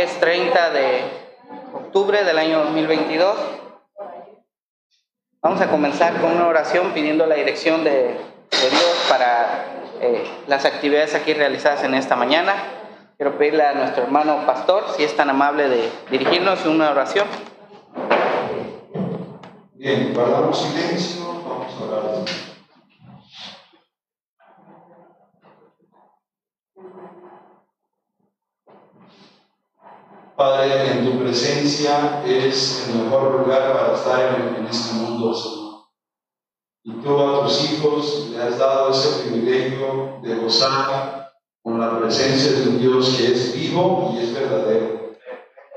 Es 30 de octubre del año 2022. Vamos a comenzar con una oración pidiendo la dirección de, Dios para eh, las actividades aquí realizadas en esta mañana. Quiero pedirle a nuestro hermano pastor, si es tan amable, de dirigirnos una oración. Bien, guardamos silencio, vamos a orar. Padre, en tu presencia es el mejor lugar para estar en, en este mundo, Señor. Y tú a tus hijos le has dado ese privilegio de gozar con la presencia de un Dios que es vivo y es verdadero.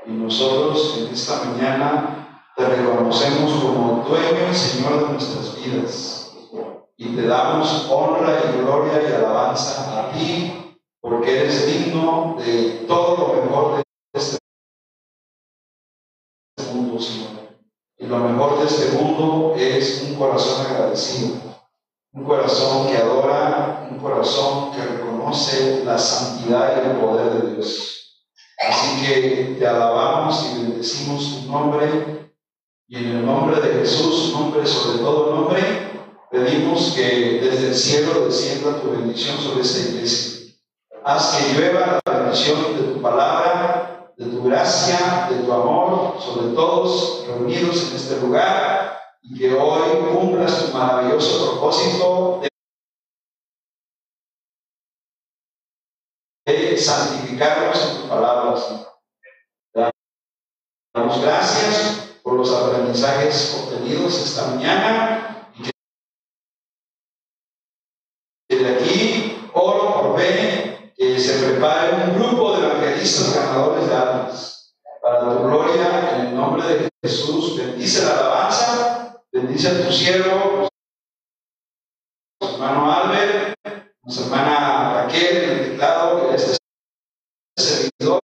Y nosotros en esta mañana te reconocemos como dueño y Señor de nuestras vidas. Y te damos honra y gloria y alabanza a ti, porque eres digno de todo lo mejor de Y lo mejor de este mundo es un corazón agradecido, un corazón que adora, un corazón que reconoce la santidad y el poder de Dios. Así que te alabamos y bendecimos tu nombre y en el nombre de Jesús, nombre sobre todo nombre, pedimos que desde el cielo descienda tu bendición sobre esta iglesia. Haz que llueva la bendición de tu palabra, de tu gracia, de tu amor sobre todos reunidos en este lugar y que hoy cumplas tu maravilloso propósito de santificarnos en tu palabra, Señor. Te damos gracias por los aprendizajes obtenidos esta mañana y que aquí oro por Ben que se prepare un grupo de evangelistas ganadores de almas para tu gloria en el nombre de Jesús. Bendice la alabanza, bendice a tu siervo, hermano Albert, nuestra hermana Raquel el teclado, que este servidor,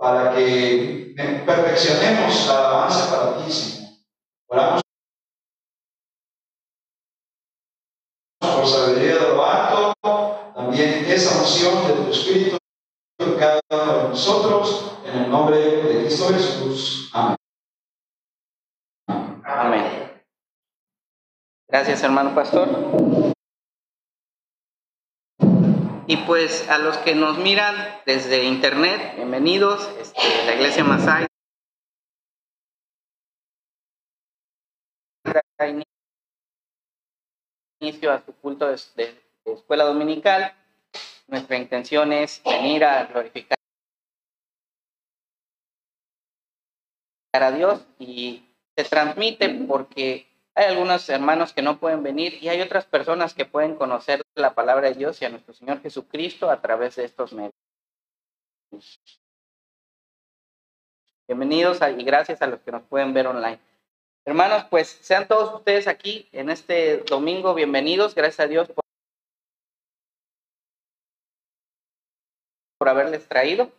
para que perfeccionemos la alabanza para ti, Señor. Oramos esa unción de tu Espíritu en cada uno de nosotros, en el nombre de Cristo Jesús. Amén. Amén. Gracias, hermano pastor. Y pues a los que nos miran desde internet, bienvenidos. Este, la iglesia Masai inicio a su culto de escuela dominical. Nuestra intención es venir a glorificar a Dios y se transmite porque hay algunos hermanos que no pueden venir y hay otras personas que pueden conocer la palabra de Dios y a nuestro Señor Jesucristo a través de estos medios. Bienvenidos a- y gracias a los que nos pueden ver online. Hermanos, pues sean todos ustedes aquí en este domingo bienvenidos. Gracias a Dios por, por haberles traído.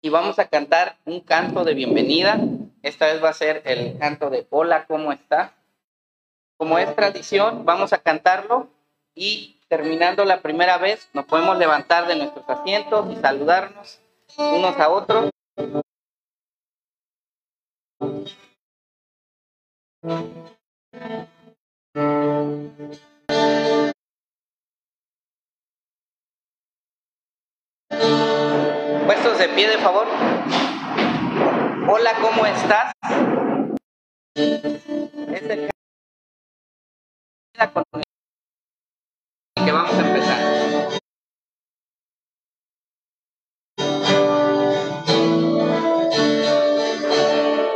Y vamos a cantar un canto de bienvenida. Esta vez va a ser el canto de Hola, ¿cómo está? Como es tradición, vamos a cantarlo y terminando la primera vez nos podemos levantar de nuestros asientos y saludarnos unos a otros. De pie, de favor. Hola, ¿cómo estás? Es el que vamos a empezar.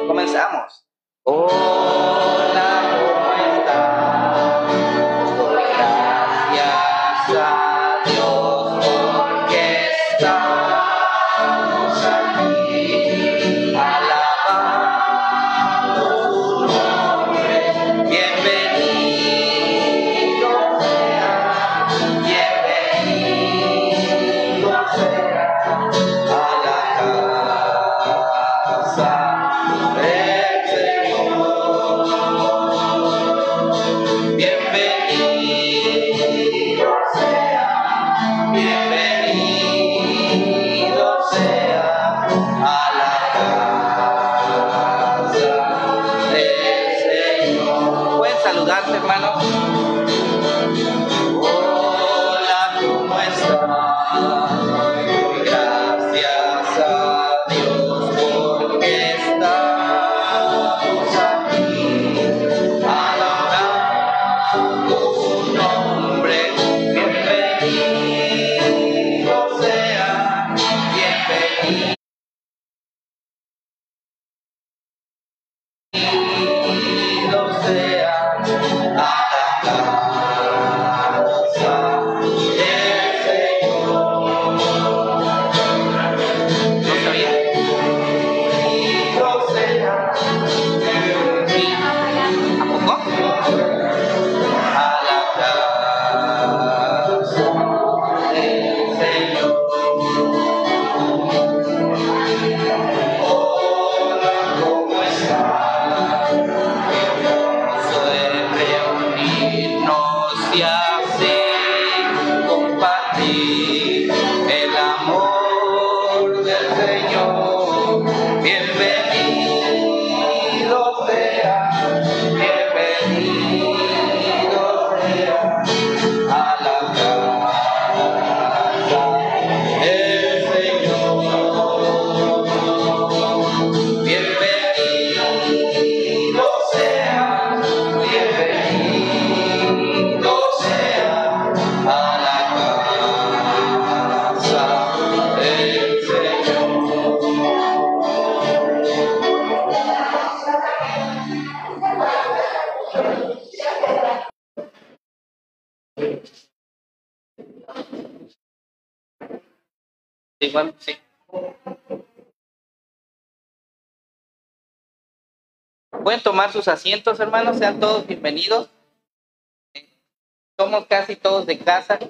Comenzamos. Hola, saludarte, hermano. Tomar sus asientos, hermanos, sean todos bienvenidos. Somos casi todos de casa.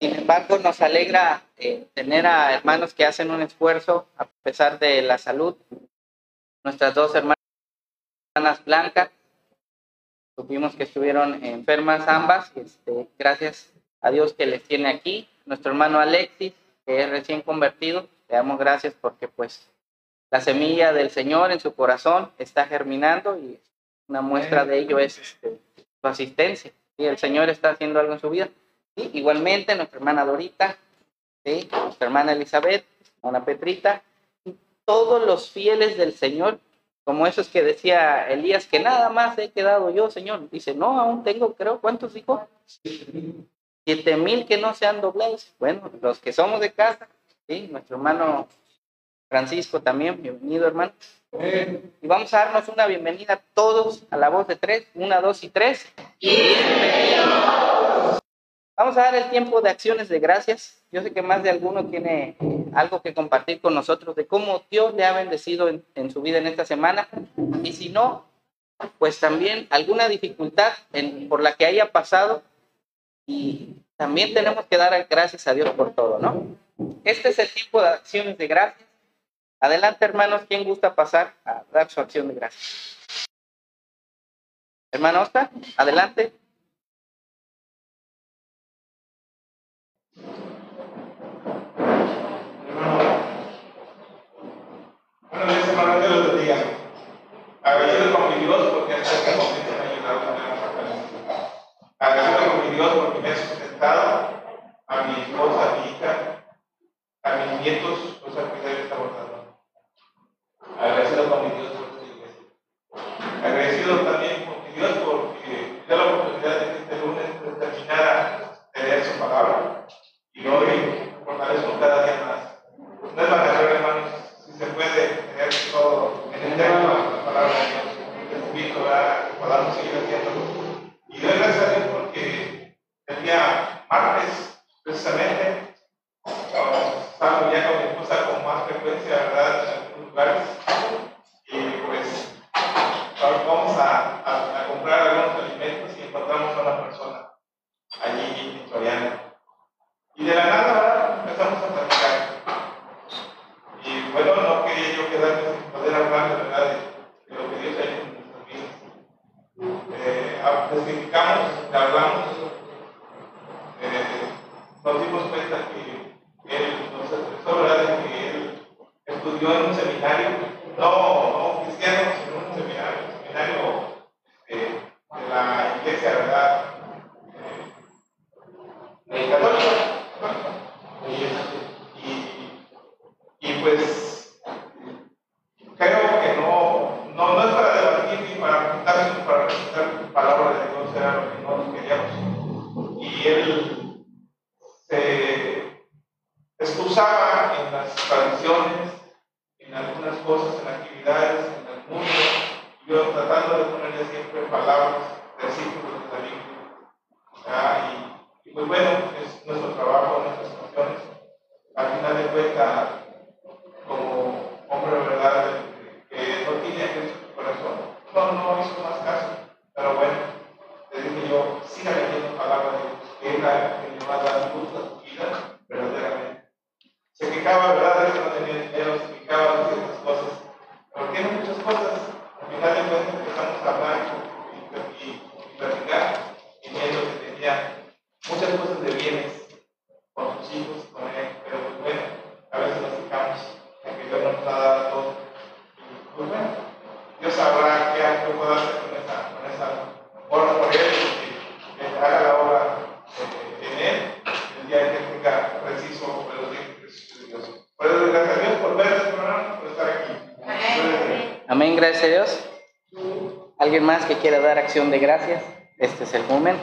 Sin embargo, nos alegra eh, tener a hermanos que hacen un esfuerzo a pesar de la salud. Nuestras dos hermanas blancas, supimos que estuvieron enfermas ambas. Este, gracias a Dios que les tiene aquí nuestro hermano Alexis, que es recién convertido. Le damos gracias porque pues la semilla del Señor en su corazón está germinando y una muestra de ello es este, su asistencia. Y el Señor está haciendo algo en su vida. Igualmente nuestra hermana Dorita, nuestra hermana Elizabeth, una Petrita, todos los fieles del Señor, como esos que decía Elías, que nada más he quedado yo, Señor. Dice, no, aún tengo, creo, ¿cuántos hijos? siete mil que no sean doblados. Bueno, los que somos de casa, ¿sí? nuestro hermano Francisco también, bienvenido hermano. Y vamos a darnos una bienvenida todos a la voz de tres, una, dos y tres. Vamos a dar el tiempo de acciones de gracias. Yo sé que más de alguno tiene algo que compartir con nosotros de cómo Dios le ha bendecido en, su vida en esta semana. Y si no, pues también alguna dificultad por la que haya pasado y también tenemos que dar gracias a Dios por todo, ¿no? Este es el tiempo de acciones de gracias. Adelante, hermanos, ¿quién gusta pasar a dar su acción de gracias? Hermano Oscar, adelante. Bueno, Dios hermano de los bendiga. Agradecido con mi Dios porque hasta este momento me ha ayudado a tener Agradecido con mi Dios porque me ha sustentado, a mi esposa, a mi hija, a mis nietos, alguien más que quiera dar acción de gracias, este es el momento.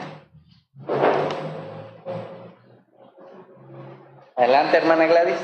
Adelante, hermana Gladys.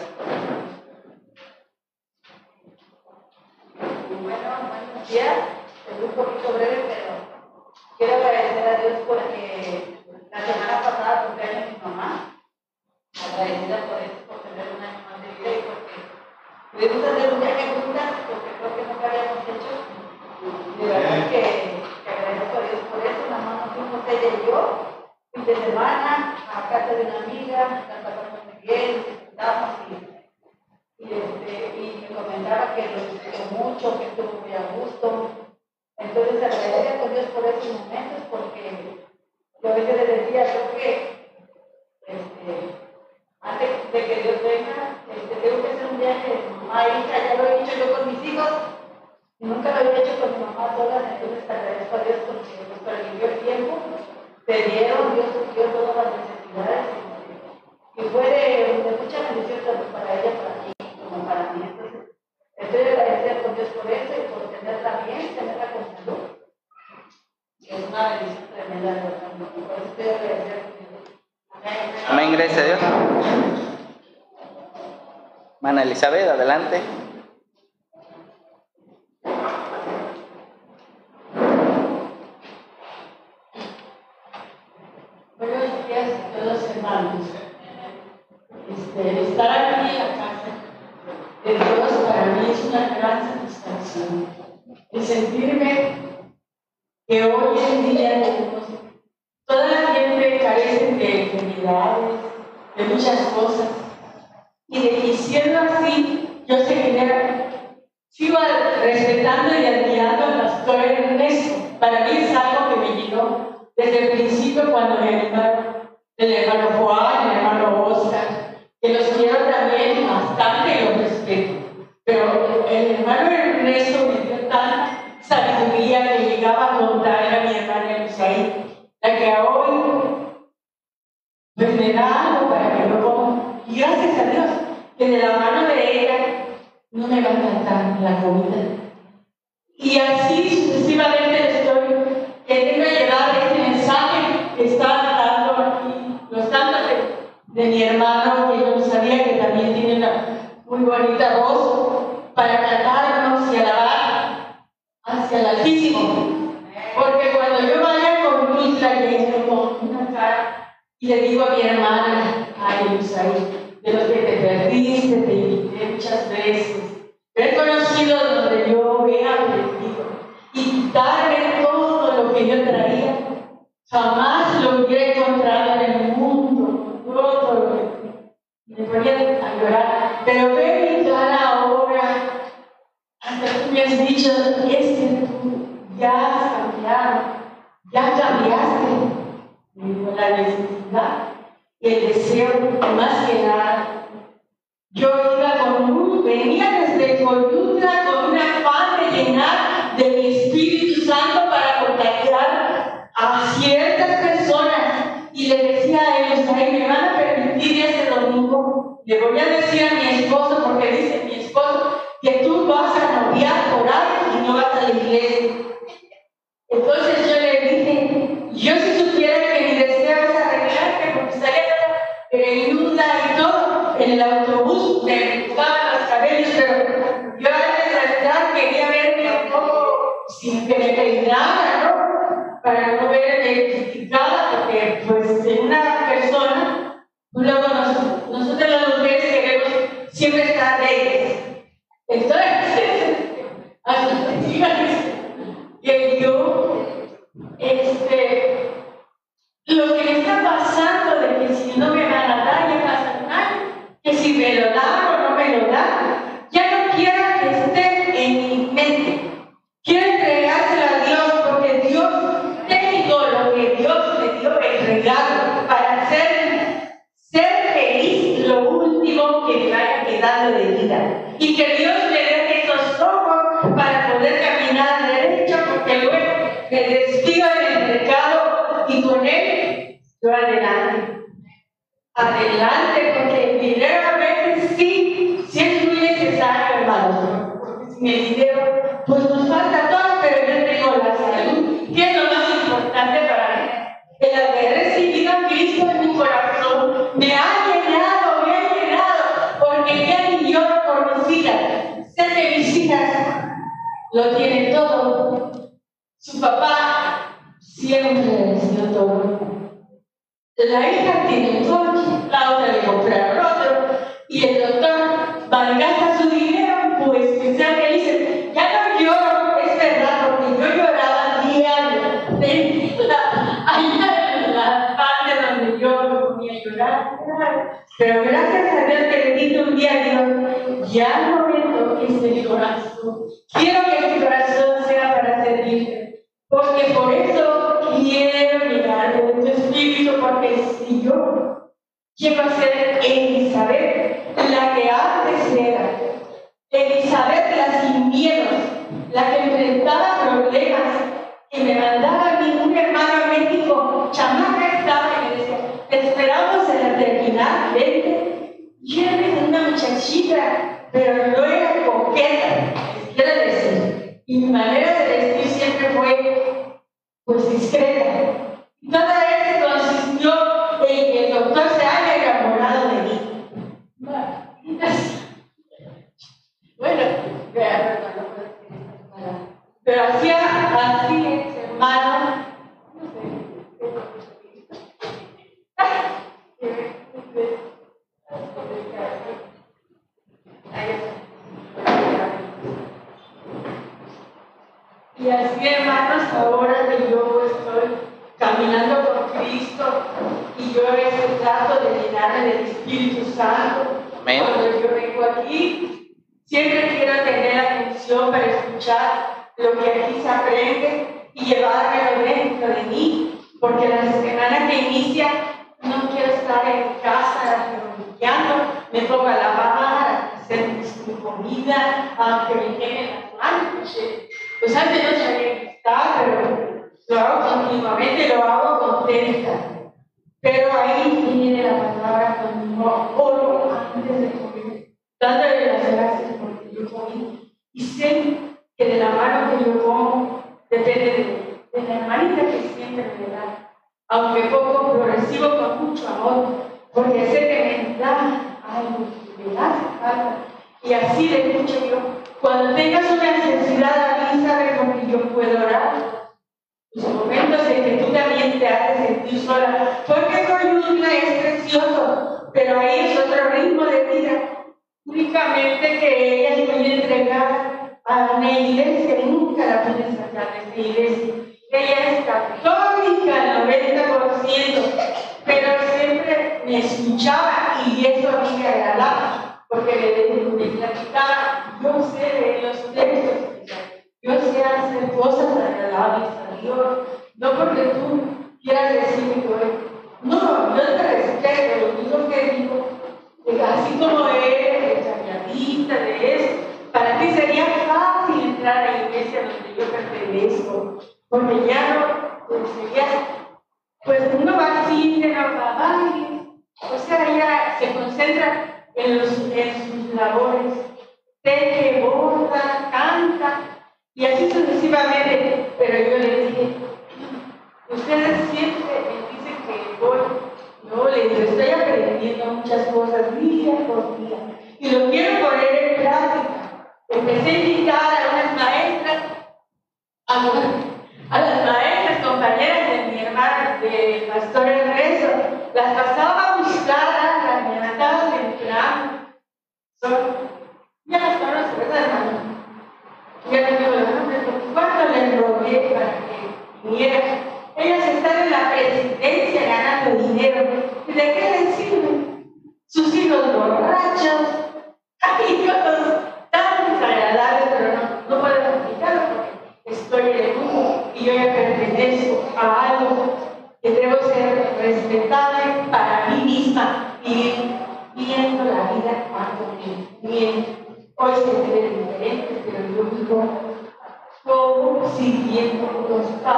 yo traía. Jamás lo hubiera encontrado en el mundo. Todo me ponía a llorar. Pero ve mi ahora. Hasta tú me has dicho, es que tú ya has cambiado, ya cambiaste. La necesidad y el deseo, más que nada. Yo iba con un, venía desde Coyutra con una pan de llenar Jego miano pero no era coqueta, quiero decir. Y mi manera de vestir siempre fue, pues, discreta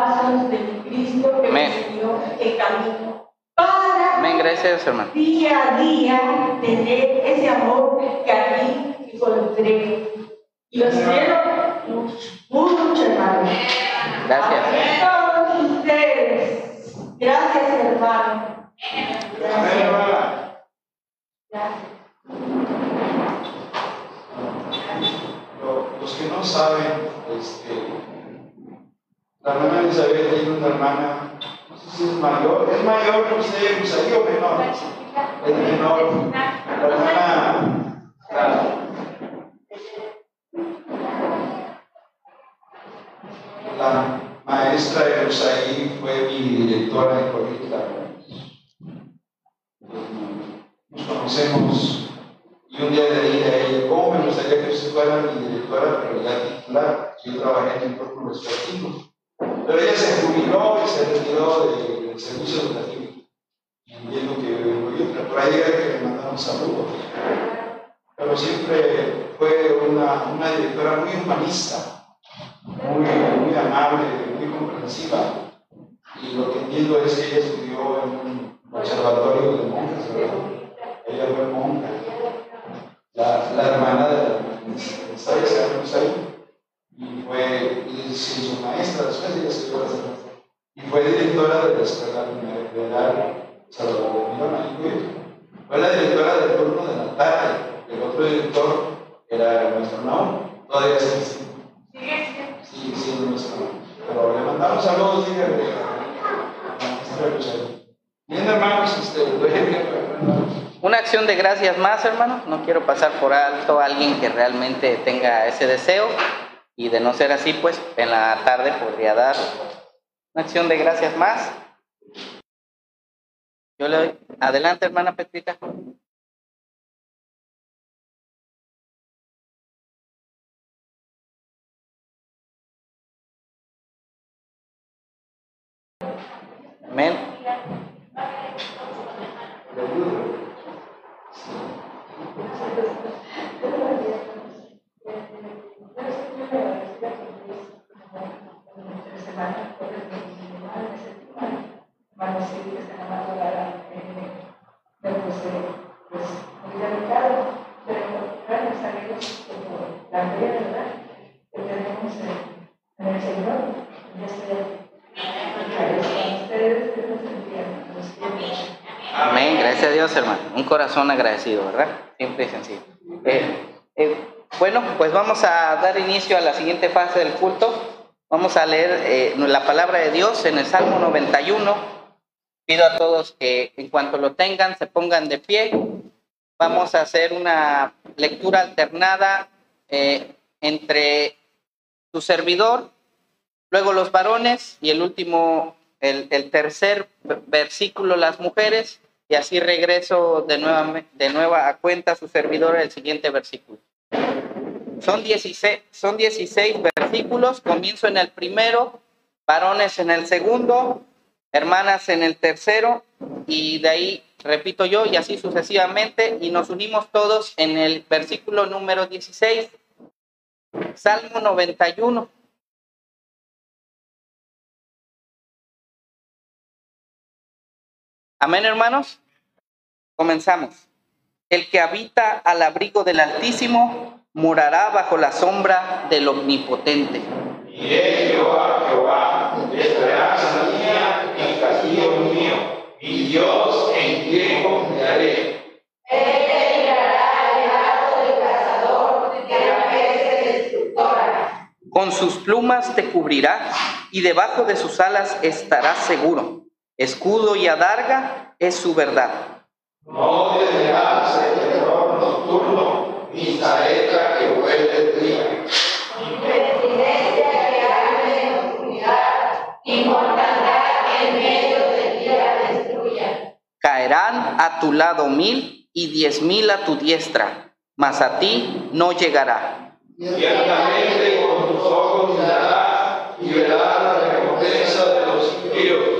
pasos de Cristo que me enseñó el camino para Amén, gracias, hermano. día a día tener ese amor que a mí encontré. Y los quiero mucho, mucho, hermano. Gracias. A todos ustedes. Gracias, hermano. Gracias. Gracias. Lo- Los que no saben, este, la hermana Isabel tiene una hermana, no sé si es mayor, es mayor que usted, pues ahí o menor. Es menor. La hermana, la, la maestra de Rosaí fue mi directora de colegio. Nos conocemos y un día le dije a ella, ¿cómo me gustaría que usted fuera mi directora, pero ya titular? Yo trabajé en el entorno respectivo. Pero ella se jubiló y se retiró de- del servicio educativo. Entiendo que pero por ahí era que me mandaron saludos. Pero siempre fue una, directora muy humanista, muy, muy amable, muy comprensiva. Y lo que entiendo es que ella estudió en un observatorio de monjas, ¿verdad? Ella fue monja. La, la hermana de la ¿sabes? Sabemos ahí. Y fue, y se hizo maestra después, ella se dio a ser maestra. Y fue directora de la escuela federal Salvador de Mirón, ahí fue. Fue la directora del turno de la tarde. El otro director era nuestro Naum. Todavía sigue siendo. Sigue siendo nuestro. Pero le mandamos saludos, dígale. Bien, hermanos, este. Una acción de gracias más, hermano. No quiero pasar por alto a alguien que realmente tenga ese deseo. Y de no ser así, pues en la tarde podría dar una acción de gracias más. Yo le doy. Adelante, hermana Petrita. Amén. Amén, gracias a Dios, hermano. Un corazón agradecido, ¿verdad? Simple y sencillo. Eh, eh, bueno, pues vamos a dar inicio a la siguiente fase del culto. Vamos a leer eh, la palabra de Dios en el Salmo 91. Pido a todos que en cuanto lo tengan se pongan de pie. Vamos a hacer una lectura alternada eh, entre su servidor, luego los varones y el último, el, tercer versículo, las mujeres, y así regreso de nueva, de nueva a cuenta su servidor el siguiente versículo. Son 16, son 16 versículos, comienzo en el primero, varones en el segundo, hermanas en el tercero, y de ahí repito yo, y así sucesivamente, y nos unimos todos en el versículo número 16, Salmo 91. Amén, hermanos. Comenzamos. El que habita al abrigo del Altísimo morará bajo la sombra del Omnipotente. Diré Jehová, Jehová, esperanza mía y castillo mío, mi Dios en quien confiaré. Con sus plumas te cubrirá y debajo de sus alas estarás seguro. Escudo y adarga es su verdad. No temerás el terror nocturno, mi saeta que huele el día. Mi presidencia que arde en oscuridad, mi mortandad en medio del día destruya. Caerán a tu lado mil y diez mil a tu diestra, mas a ti no llegará. Ciertamente con tus ojos mirarás y verás la recompensa de los impíos.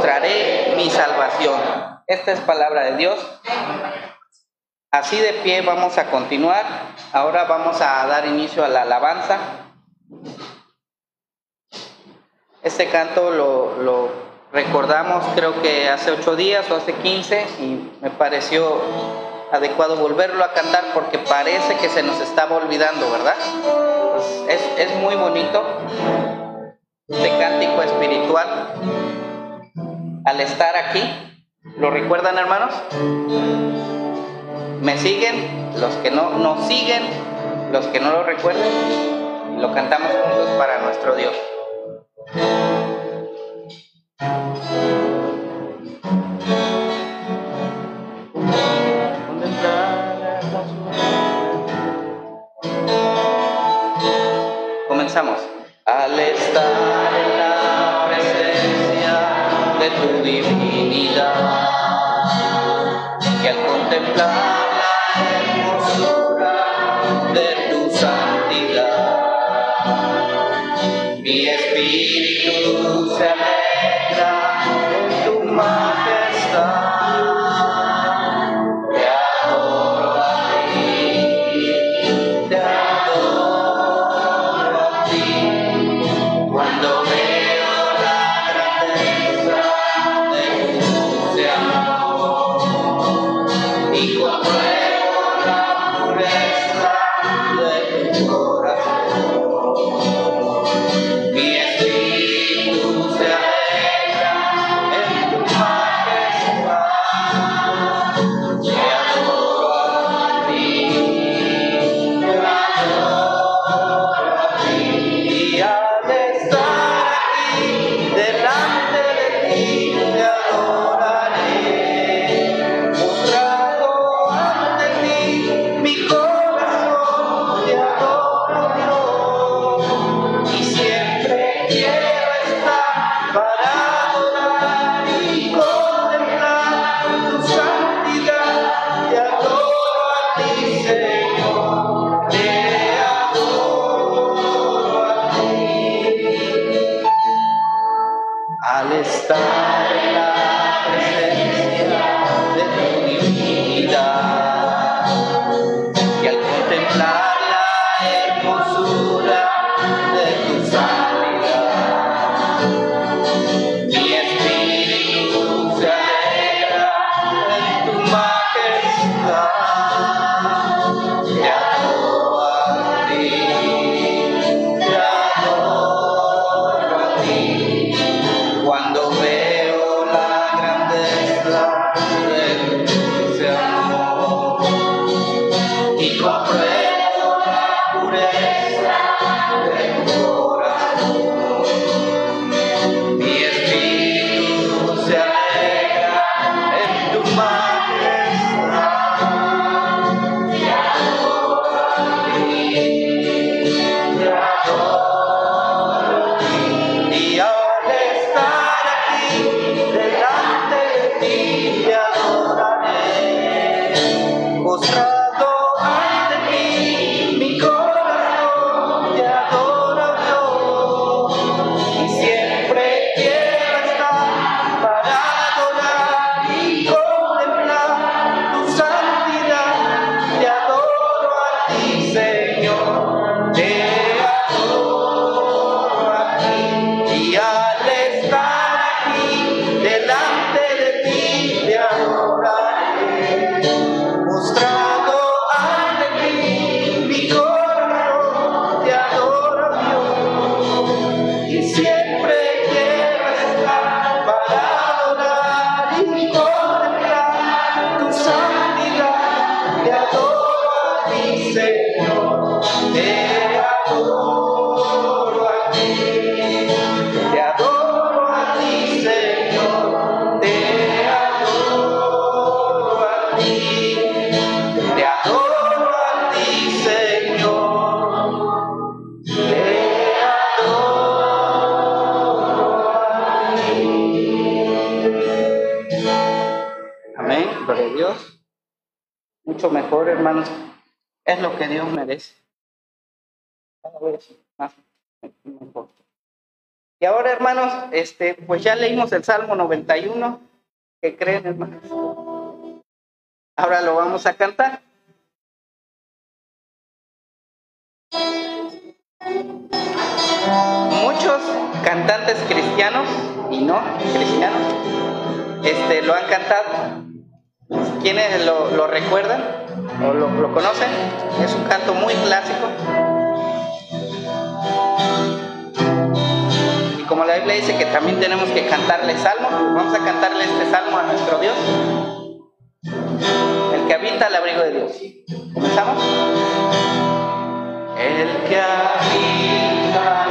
mostraré mi salvación. Esta es palabra de Dios. Así de pie vamos a continuar. Ahora vamos a dar inicio a la alabanza. Este canto lo, recordamos creo que hace ocho días o hace quince y me pareció adecuado volverlo a cantar porque parece que se nos estaba olvidando, ¿verdad? Es, es muy bonito de cántico espiritual. Al estar aquí, ¿lo recuerdan hermanos? ¿Me siguen? Los que no nos siguen, los que no lo recuerden, lo cantamos juntos para nuestro Dios. Comenzamos. Al estar tu divinidad y al contemplar la hermosura de tu santidad, mi espíritu hermanos. Es lo que Dios merece. Y ahora, hermanos, este, pues ya leímos el Salmo 91. ¿Qué creen, hermanos? Ahora lo vamos a cantar. Muchos cantantes cristianos y no cristianos este, lo han cantado. ¿Quiénes lo, lo recuerdan lo, lo conocen? Es un canto muy clásico. Y como la Biblia dice que también tenemos que cantarle salmo, pues vamos a cantarle este salmo a nuestro Dios. El que habita al abrigo de Dios. ¿Comenzamos? El que habita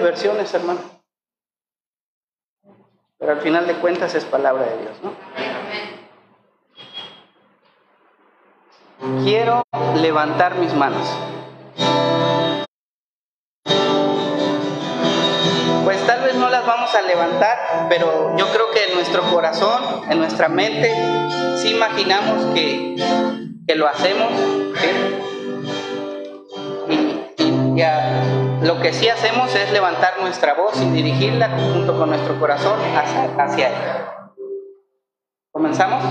versiones, hermano. Pero al final de cuentas es palabra de Dios, ¿no? Quiero levantar mis manos. Pues tal vez no las vamos a levantar, pero yo creo que en nuestro corazón, en nuestra mente, sí imaginamos que, que lo hacemos. ¿sí? Y, y ya, lo que sí hacemos es levantar nuestra voz y dirigirla junto con nuestro corazón hacia, hacia Él. ¿Comenzamos?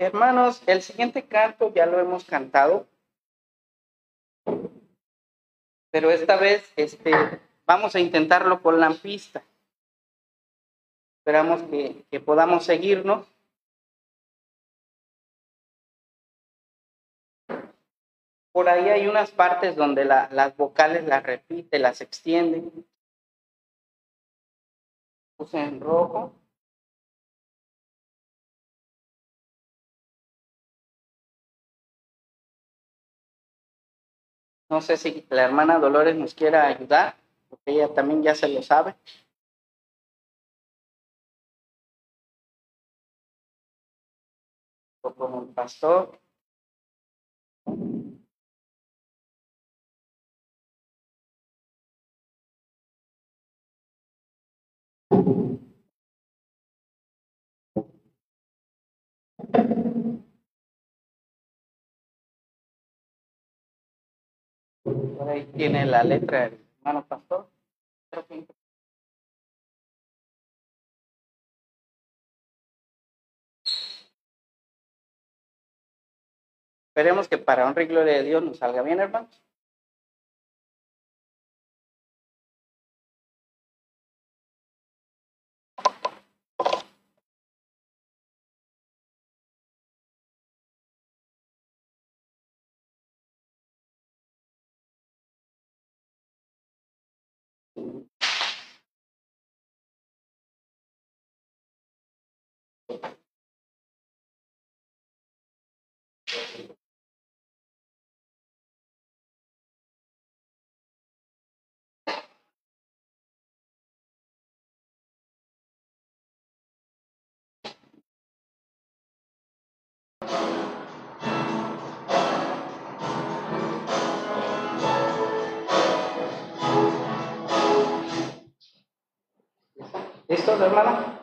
Hermanos, el siguiente canto ya lo hemos cantado, pero esta vez este, vamos a intentarlo con la pista. Esperamos que, podamos seguirnos. Por ahí hay unas partes donde la, las vocales las repite, las extiende. Puse en rojo. No sé si la hermana Dolores nos quiera ayudar, porque ella también ya se lo sabe. Como el pastor. Ahí tiene la letra del hermano pastor. Esperemos que para honra y gloria de Dios nos salga bien, hermanos. ¿Listos, hermano?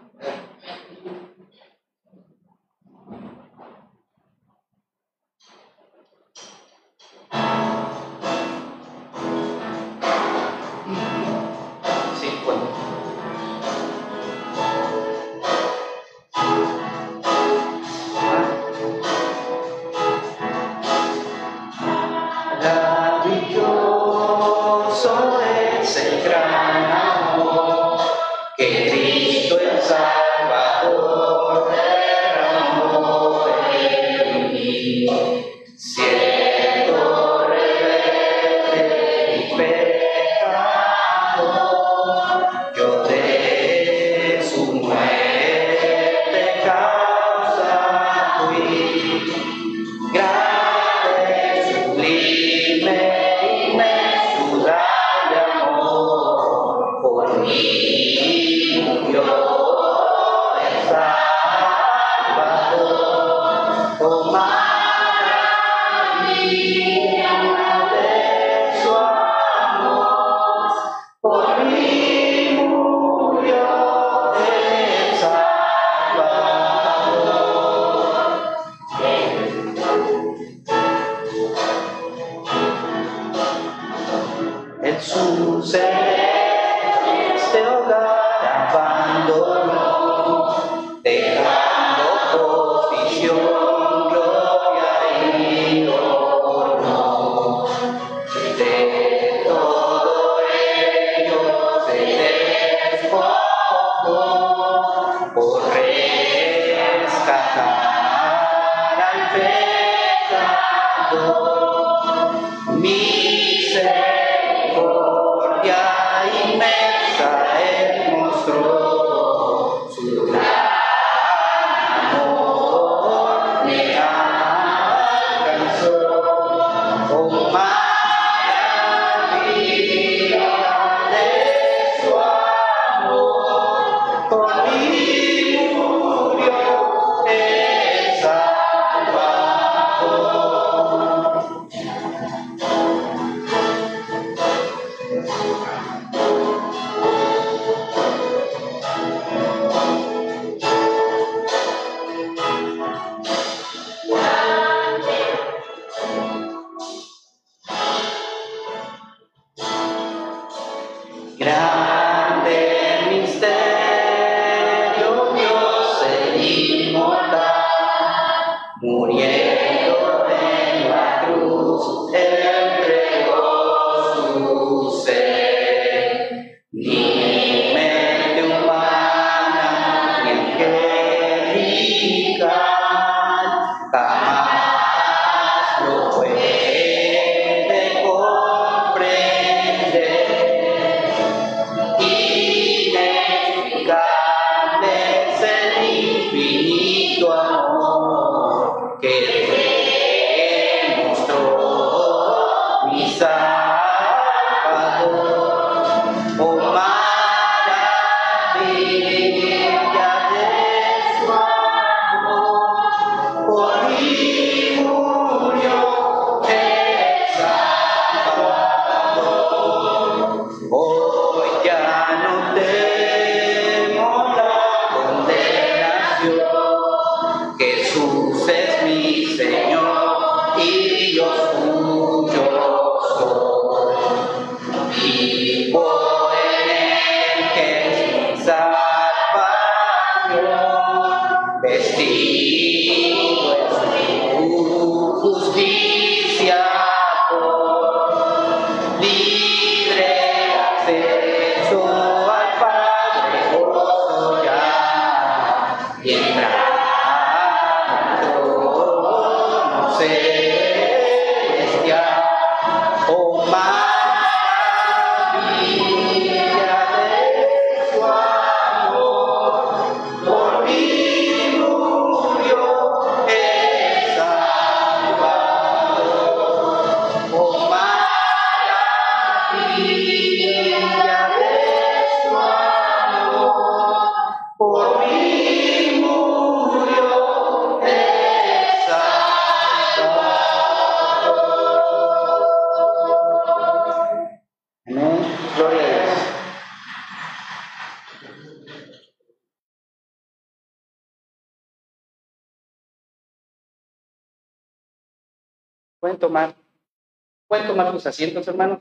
Tomar sus asientos, hermanos.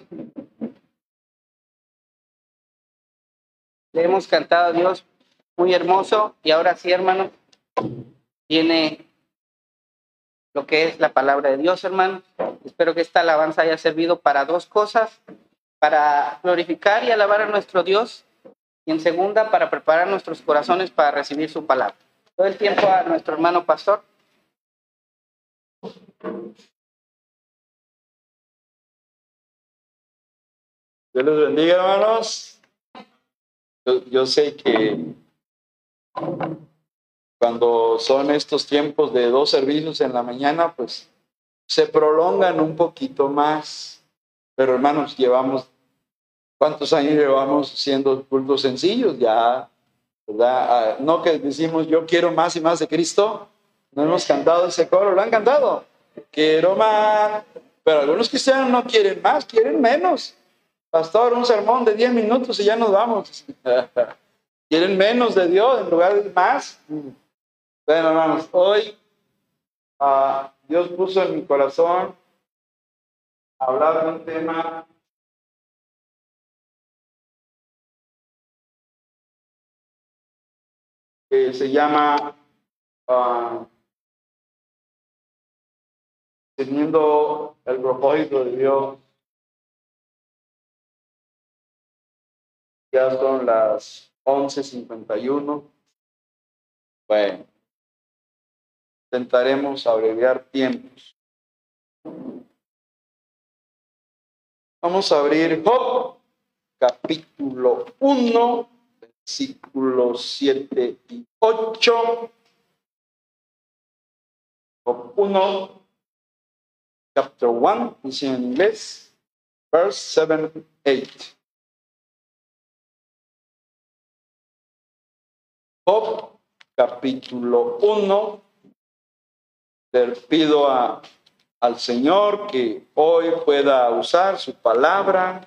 Le hemos cantado a Dios muy hermoso y ahora sí, hermano, viene lo que es la palabra de Dios, hermano. Espero que esta alabanza haya servido para dos cosas, para glorificar y alabar a nuestro Dios y en segunda, para preparar nuestros corazones para recibir su palabra. Todo el tiempo a nuestro hermano pastor. Dios les bendiga, hermanos. Yo, yo sé que cuando son estos tiempos de dos servicios en la mañana, pues se prolongan un poquito más. Pero hermanos, llevamos, ¿cuántos años llevamos siendo cultos sencillos? Ya, ¿verdad? Ah, No que decimos, yo quiero más y más de Cristo. No hemos cantado ese coro, ¿lo han cantado? Quiero más. Pero algunos cristianos no quieren más, quieren menos. Pastor, un sermón de 10 minutos y ya nos vamos. quieren menos de Dios en lugar de más. Bueno, hermanos, hoy ah, Dios puso en mi corazón hablar de un tema que se llama ah, Teniendo el propósito de Dios. Ya son las 11.51. Bueno, intentaremos abreviar tiempos. Vamos a abrir Job, capítulo 1, versículos 7 y 8. Job 1, chapter 1, dice en inglés, verse 7, 8. Job, capítulo 1. Le pido a, al Señor que hoy pueda usar su palabra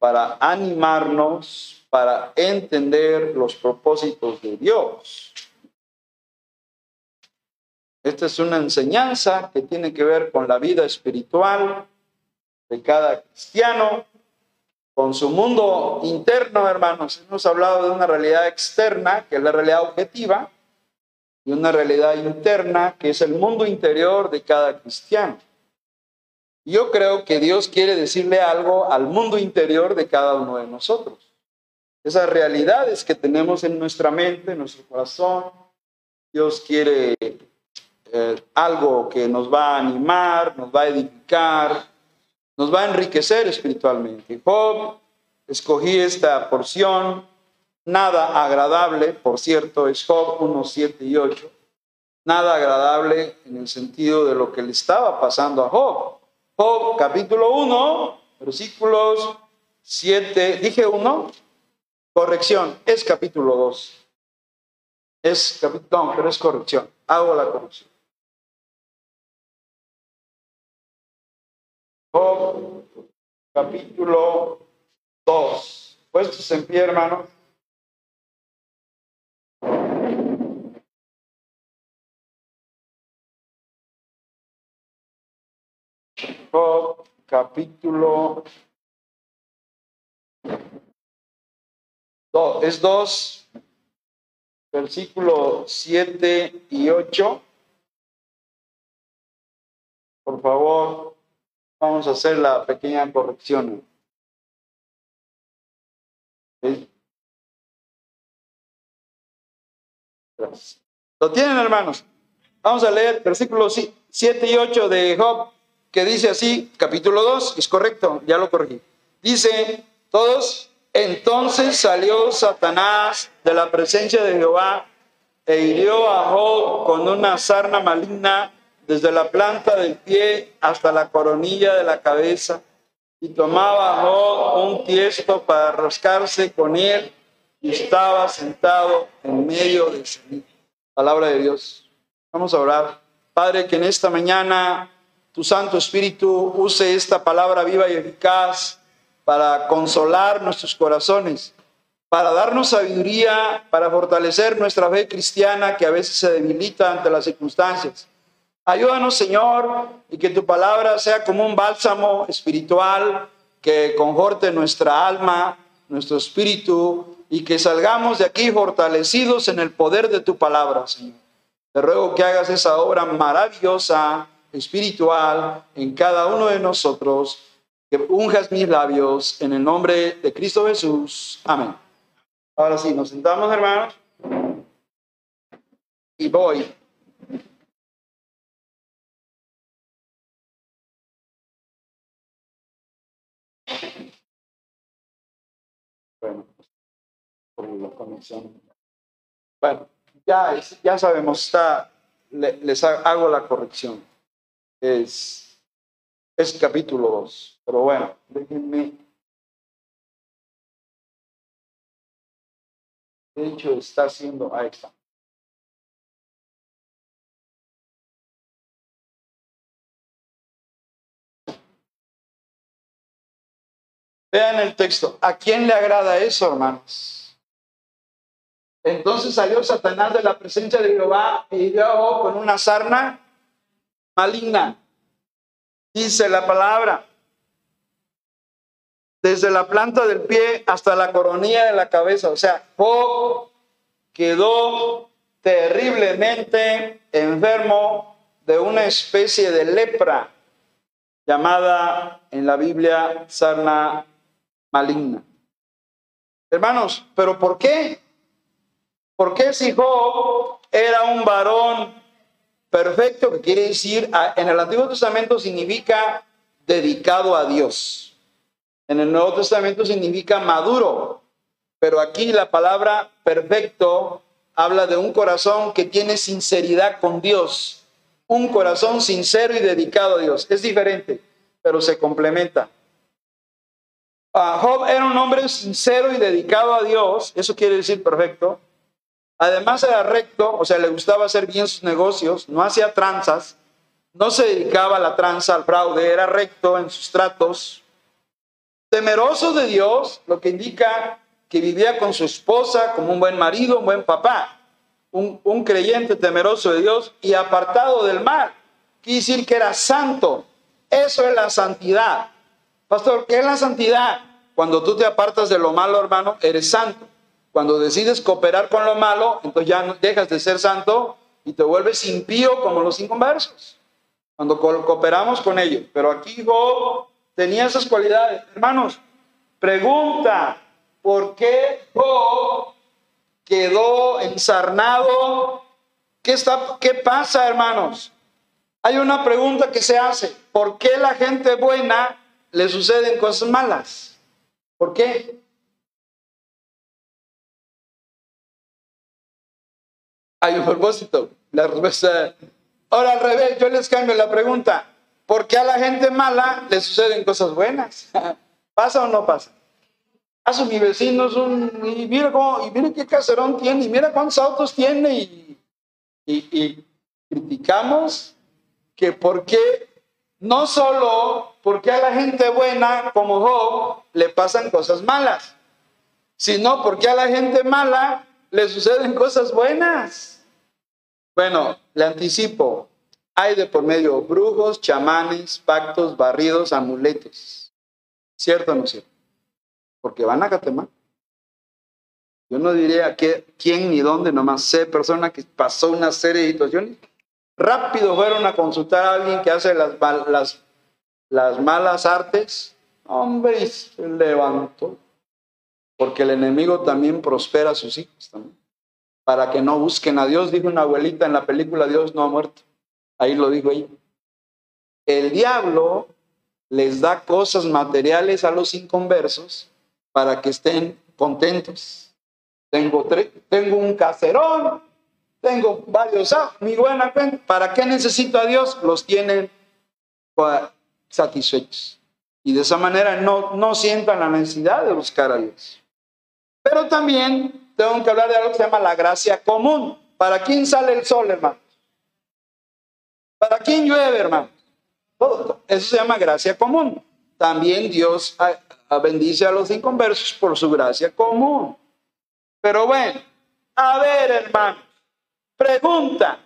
para animarnos, para entender los propósitos de Dios. Esta es una enseñanza que tiene que ver con la vida espiritual de cada cristiano, con su mundo interno, hermanos. Hemos hablado de una realidad externa, que es la realidad objetiva, y una realidad interna, que es el mundo interior de cada cristiano. Yo creo que Dios quiere decirle algo al mundo interior de cada uno de nosotros. Esas realidades que tenemos en nuestra mente, en nuestro corazón, Dios quiere eh, algo que nos va a animar, nos va a edificar, nos va a enriquecer espiritualmente. Job, escogí esta porción, nada agradable, por cierto, es Job 1, 7 y 8, nada agradable en el sentido de lo que le estaba pasando a Job. Job capítulo 1, versículos 7, dije 1, corrección, es capítulo 2. Es capítulo, no, pero es corrección, hago la corrección. Job, capítulo 2. Puestos en pie, hermanos. Capítulo 2. Es 2, versículo 7 y 8. Por favor, Vamos a hacer la pequeña corrección. ¿Lo tienen, hermanos? Vamos a leer versículos 7 y 8 de Job, que dice así, capítulo 2, es correcto, ya lo corregí. Dice, todos, entonces salió Satanás de la presencia de Jehová e hirió a Job con una sarna maligna desde la planta del pie hasta la coronilla de la cabeza, y tomaba un tiesto para rascarse con él, y estaba sentado en medio de sí. Palabra de Dios. Vamos a orar. Padre, que en esta mañana tu Santo Espíritu use esta palabra viva y eficaz para consolar nuestros corazones, para darnos sabiduría, para fortalecer nuestra fe cristiana que a veces se debilita ante las circunstancias Ayúdanos, Señor, y que tu palabra sea como un bálsamo espiritual que conforte nuestra alma, nuestro espíritu, y que salgamos de aquí fortalecidos en el poder de tu palabra, Señor. Te ruego que hagas esa obra maravillosa, espiritual, en cada uno de nosotros, que unjas mis labios en el nombre de Cristo Jesús. Amén. Ahora sí, nos sentamos, hermanos. Y voy Bueno, por la conexión. Bueno, ya, ya sabemos, está, les hago la corrección. Es, es capítulo 2, pero bueno, déjenme. De hecho, está haciendo, ahí está. Vean el texto. ¿A quién le agrada eso, hermanos? Entonces salió Satanás de la presencia de Jehová y hirió con una sarna maligna. Dice la palabra. Desde la planta del pie hasta la coronilla de la cabeza. O sea, quedó terriblemente enfermo de una especie de lepra llamada en la Biblia sarna maligna. Hermanos, ¿pero por qué? ¿Por qué si Job era un varón perfecto, que quiere decir, en el Antiguo Testamento significa dedicado a Dios? En el Nuevo Testamento significa maduro, pero aquí la palabra perfecto habla de un corazón que tiene sinceridad con Dios, un corazón sincero y dedicado a Dios. Es diferente, pero se complementa. Ah, Job era un hombre sincero y dedicado a Dios, eso quiere decir perfecto. Además era recto, o sea, le gustaba hacer bien sus negocios, no hacía tranzas, no se dedicaba a la tranza, al fraude, era recto en sus tratos. Temeroso de Dios, lo que indica que vivía con su esposa como un buen marido, un buen papá, un, un creyente temeroso de Dios y apartado del mal. Quiere decir que era santo. Eso es la santidad. Pastor, ¿qué es la santidad? Cuando tú te apartas de lo malo, hermano, eres santo. Cuando decides cooperar con lo malo, entonces ya dejas de ser santo y te vuelves impío como los inconversos. Cuando cooperamos con ellos. Pero aquí Job tenía esas cualidades. Hermanos, pregunta, ¿por qué Job quedó ensarnado? ¿Qué, está, ¿Qué pasa, hermanos? Hay una pregunta que se hace. ¿Por qué la gente buena le suceden cosas malas? ¿Por qué? Hay un propósito. La respuesta. Ahora al revés, yo les cambio la pregunta. ¿Por qué a la gente mala le suceden cosas buenas? ¿Pasa o no pasa? A mi vecino es un. Y mira, cómo, y mira qué caserón tiene, y mira cuántos autos tiene, y, y, y criticamos que por qué, no solo porque a la gente buena como Job le pasan cosas malas, sino porque a la gente mala le suceden cosas buenas. Bueno, le anticipo, hay de por medio brujos, chamanes, pactos, barridos, amuletos. ¿Cierto o no cierto? Porque van a Catemán. Yo no diría quién ni dónde, nomás sé persona que pasó una serie de situaciones. Rápido fueron a consultar a alguien que hace las, las malas artes. Hombre, se levantó. Porque el enemigo también prospera a sus hijos también. Para que no busquen a Dios, dijo una abuelita en la película Dios no ha muerto. Ahí lo dijo ella. El diablo les da cosas materiales a los inconversos para que estén contentos. Tengo, tengo un caserón, tengo varios, ah, mi buena cuenta. ¿Para qué necesito a Dios? Los tienen satisfechos. Y de esa manera no, no sientan la necesidad de buscar a Dios. Pero también tengo que hablar de algo que se llama la gracia común. ¿Para quién sale el sol, hermano? ¿Para quién llueve, hermano? Eso se llama gracia común. También Dios bendice a los inconversos por su gracia común. Pero bueno, a ver, hermano, pregunta,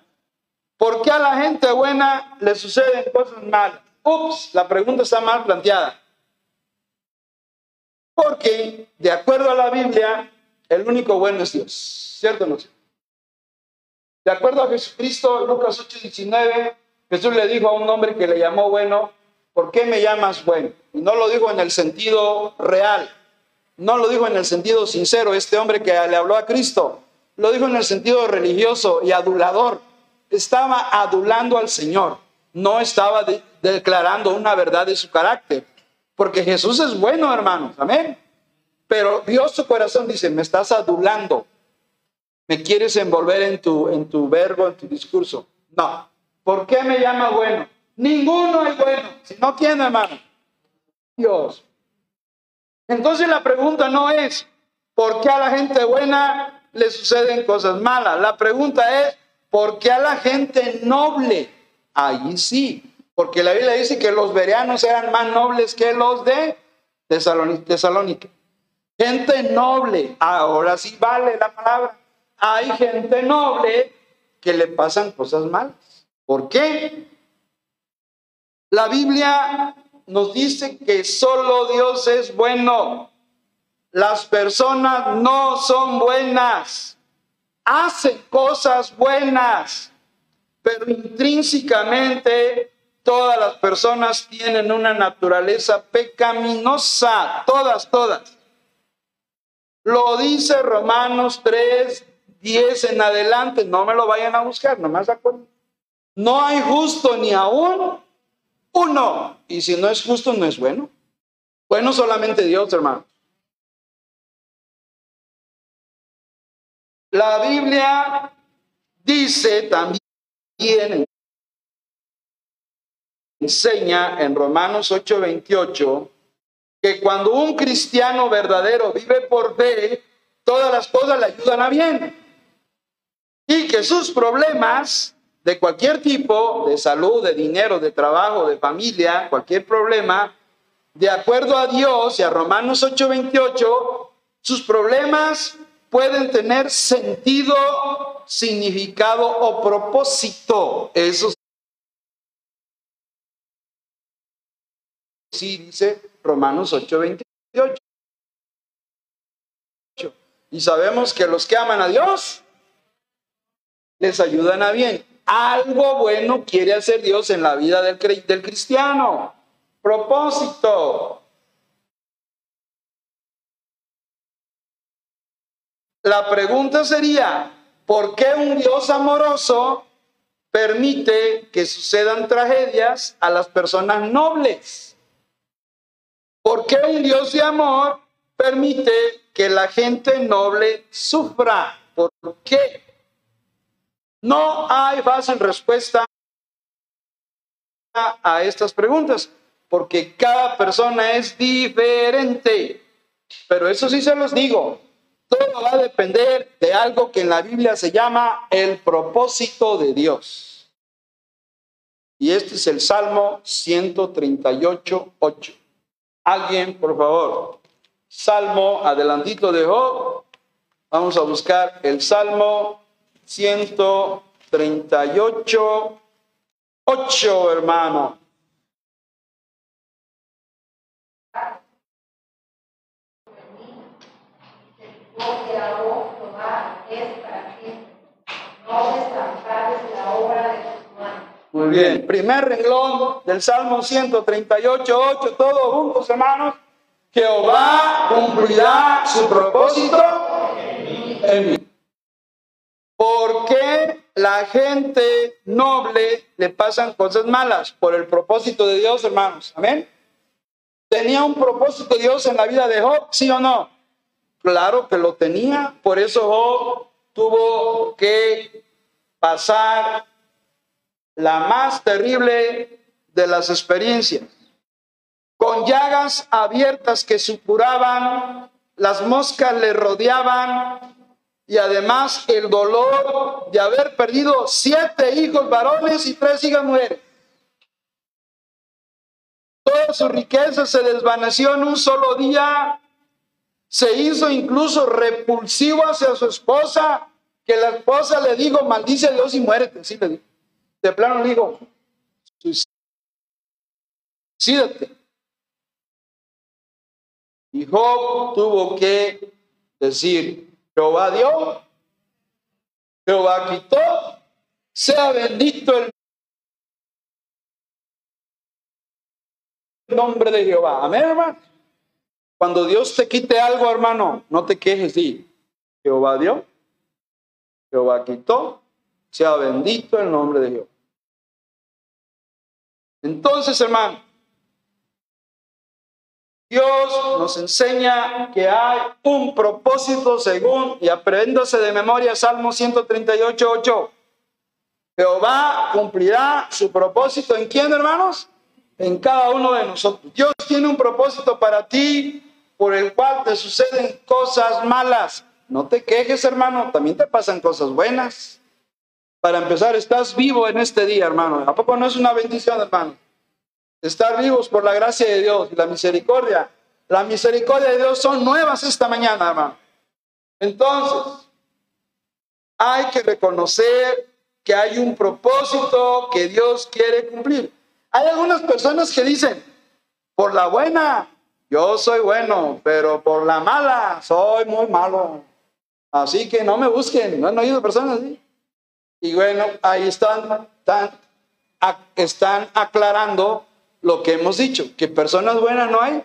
¿por qué a la gente buena le suceden cosas malas? Ups, la pregunta está mal planteada. Porque, de acuerdo a la Biblia, el único bueno es Dios. ¿Cierto o no? De acuerdo a Jesucristo, Lucas 8:19, Jesús le dijo a un hombre que le llamó bueno, ¿por qué me llamas bueno? Y no lo dijo en el sentido real, no lo dijo en el sentido sincero, este hombre que le habló a Cristo, lo dijo en el sentido religioso y adulador. Estaba adulando al Señor, no estaba declarando una verdad de su carácter. Porque Jesús es bueno, hermanos. Amén. Pero Dios su corazón dice, me estás adulando. Me quieres envolver en tu, en tu verbo, en tu discurso. No. ¿Por qué me llama bueno? Ninguno es bueno. Si no tiene, hermano. Dios. Entonces la pregunta no es, ¿por qué a la gente buena le suceden cosas malas? La pregunta es, ¿por qué a la gente noble? Allí sí, porque la Biblia dice que los bereanos eran más nobles que los de Tesalónica. Gente noble, ahora sí vale la palabra. Hay gente noble que le pasan cosas malas. ¿Por qué? La Biblia nos dice que solo Dios es bueno. Las personas no son buenas. hacen cosas buenas, pero intrínsecamente todas las personas tienen una naturaleza pecaminosa, todas, todas. Lo dice Romanos 3, 10 en adelante, no me lo vayan a buscar, nomás acuerden. No hay justo ni aún uno, y si no es justo, no es bueno. Bueno solamente Dios, hermano. La Biblia dice también, enseña en Romanos 8:28, que cuando un cristiano verdadero vive por fe, todas las cosas le ayudan a bien. Y que sus problemas de cualquier tipo, de salud, de dinero, de trabajo, de familia, cualquier problema, de acuerdo a Dios y a Romanos 8:28, sus problemas pueden tener sentido, significado o propósito. Eso sí dice Romanos 8:28. Y sabemos que los que aman a Dios les ayudan a bien. Algo bueno quiere hacer Dios en la vida del, del cristiano. Propósito. La pregunta sería, ¿por qué un Dios amoroso permite que sucedan tragedias a las personas nobles? ¿Por qué un Dios de amor permite que la gente noble sufra? ¿Por qué? No hay fácil respuesta a estas preguntas, porque cada persona es diferente. Pero eso sí se los digo, todo va a depender de algo que en la Biblia se llama el propósito de Dios. Y este es el Salmo 138, 8. Alguien, por favor. Salmo adelantito de Job. Vamos a buscar el Salmo 138, 8, hermano. Muy bien. Primer renglón del Salmo 138, 8, todos juntos, hermanos. Jehová cumplirá su propósito en mí. ¿Por qué la gente noble le pasan cosas malas? Por el propósito de Dios, hermanos. Amén. ¿Tenía un propósito Dios en la vida de Job? ¿Sí o no? Claro que lo tenía. Por eso tuvo que pasar la más terrible de las experiencias, con llagas abiertas que supuraban, las moscas le rodeaban y además el dolor de haber perdido siete hijos varones y tres hijas mujeres. Toda su riqueza se desvaneció en un solo día. Se hizo incluso repulsivo hacia su esposa, que la esposa le dijo, maldice a Dios y muérete. Así le dijo. De plano le dijo, suicídate. Y Job tuvo que decir, Jehová dio, Jehová quitó, sea bendito el nombre de Jehová. Amén, hermano. Cuando Dios te quite algo, hermano, no te quejes, sí. Jehová dio, Jehová quitó, sea bendito el nombre de Jehová. Entonces, hermano, Dios nos enseña que hay un propósito según, y aprendiéndose de memoria Salmo 138, 8. Jehová cumplirá su propósito en quién, hermanos? En cada uno de nosotros. Dios tiene un propósito para ti por el cual te suceden cosas malas. No te quejes, hermano, también te pasan cosas buenas. Para empezar, estás vivo en este día, hermano. ¿A poco no es una bendición, hermano? Estar vivos por la gracia de Dios y la misericordia. La misericordia de Dios son nuevas esta mañana, hermano. Entonces, hay que reconocer que hay un propósito que Dios quiere cumplir. Hay algunas personas que dicen, por la buena, yo soy bueno, pero por la mala, soy muy malo. Así que no me busquen, no han oído personas así. Y bueno, ahí están, están, están aclarando lo que hemos dicho, que personas buenas no hay,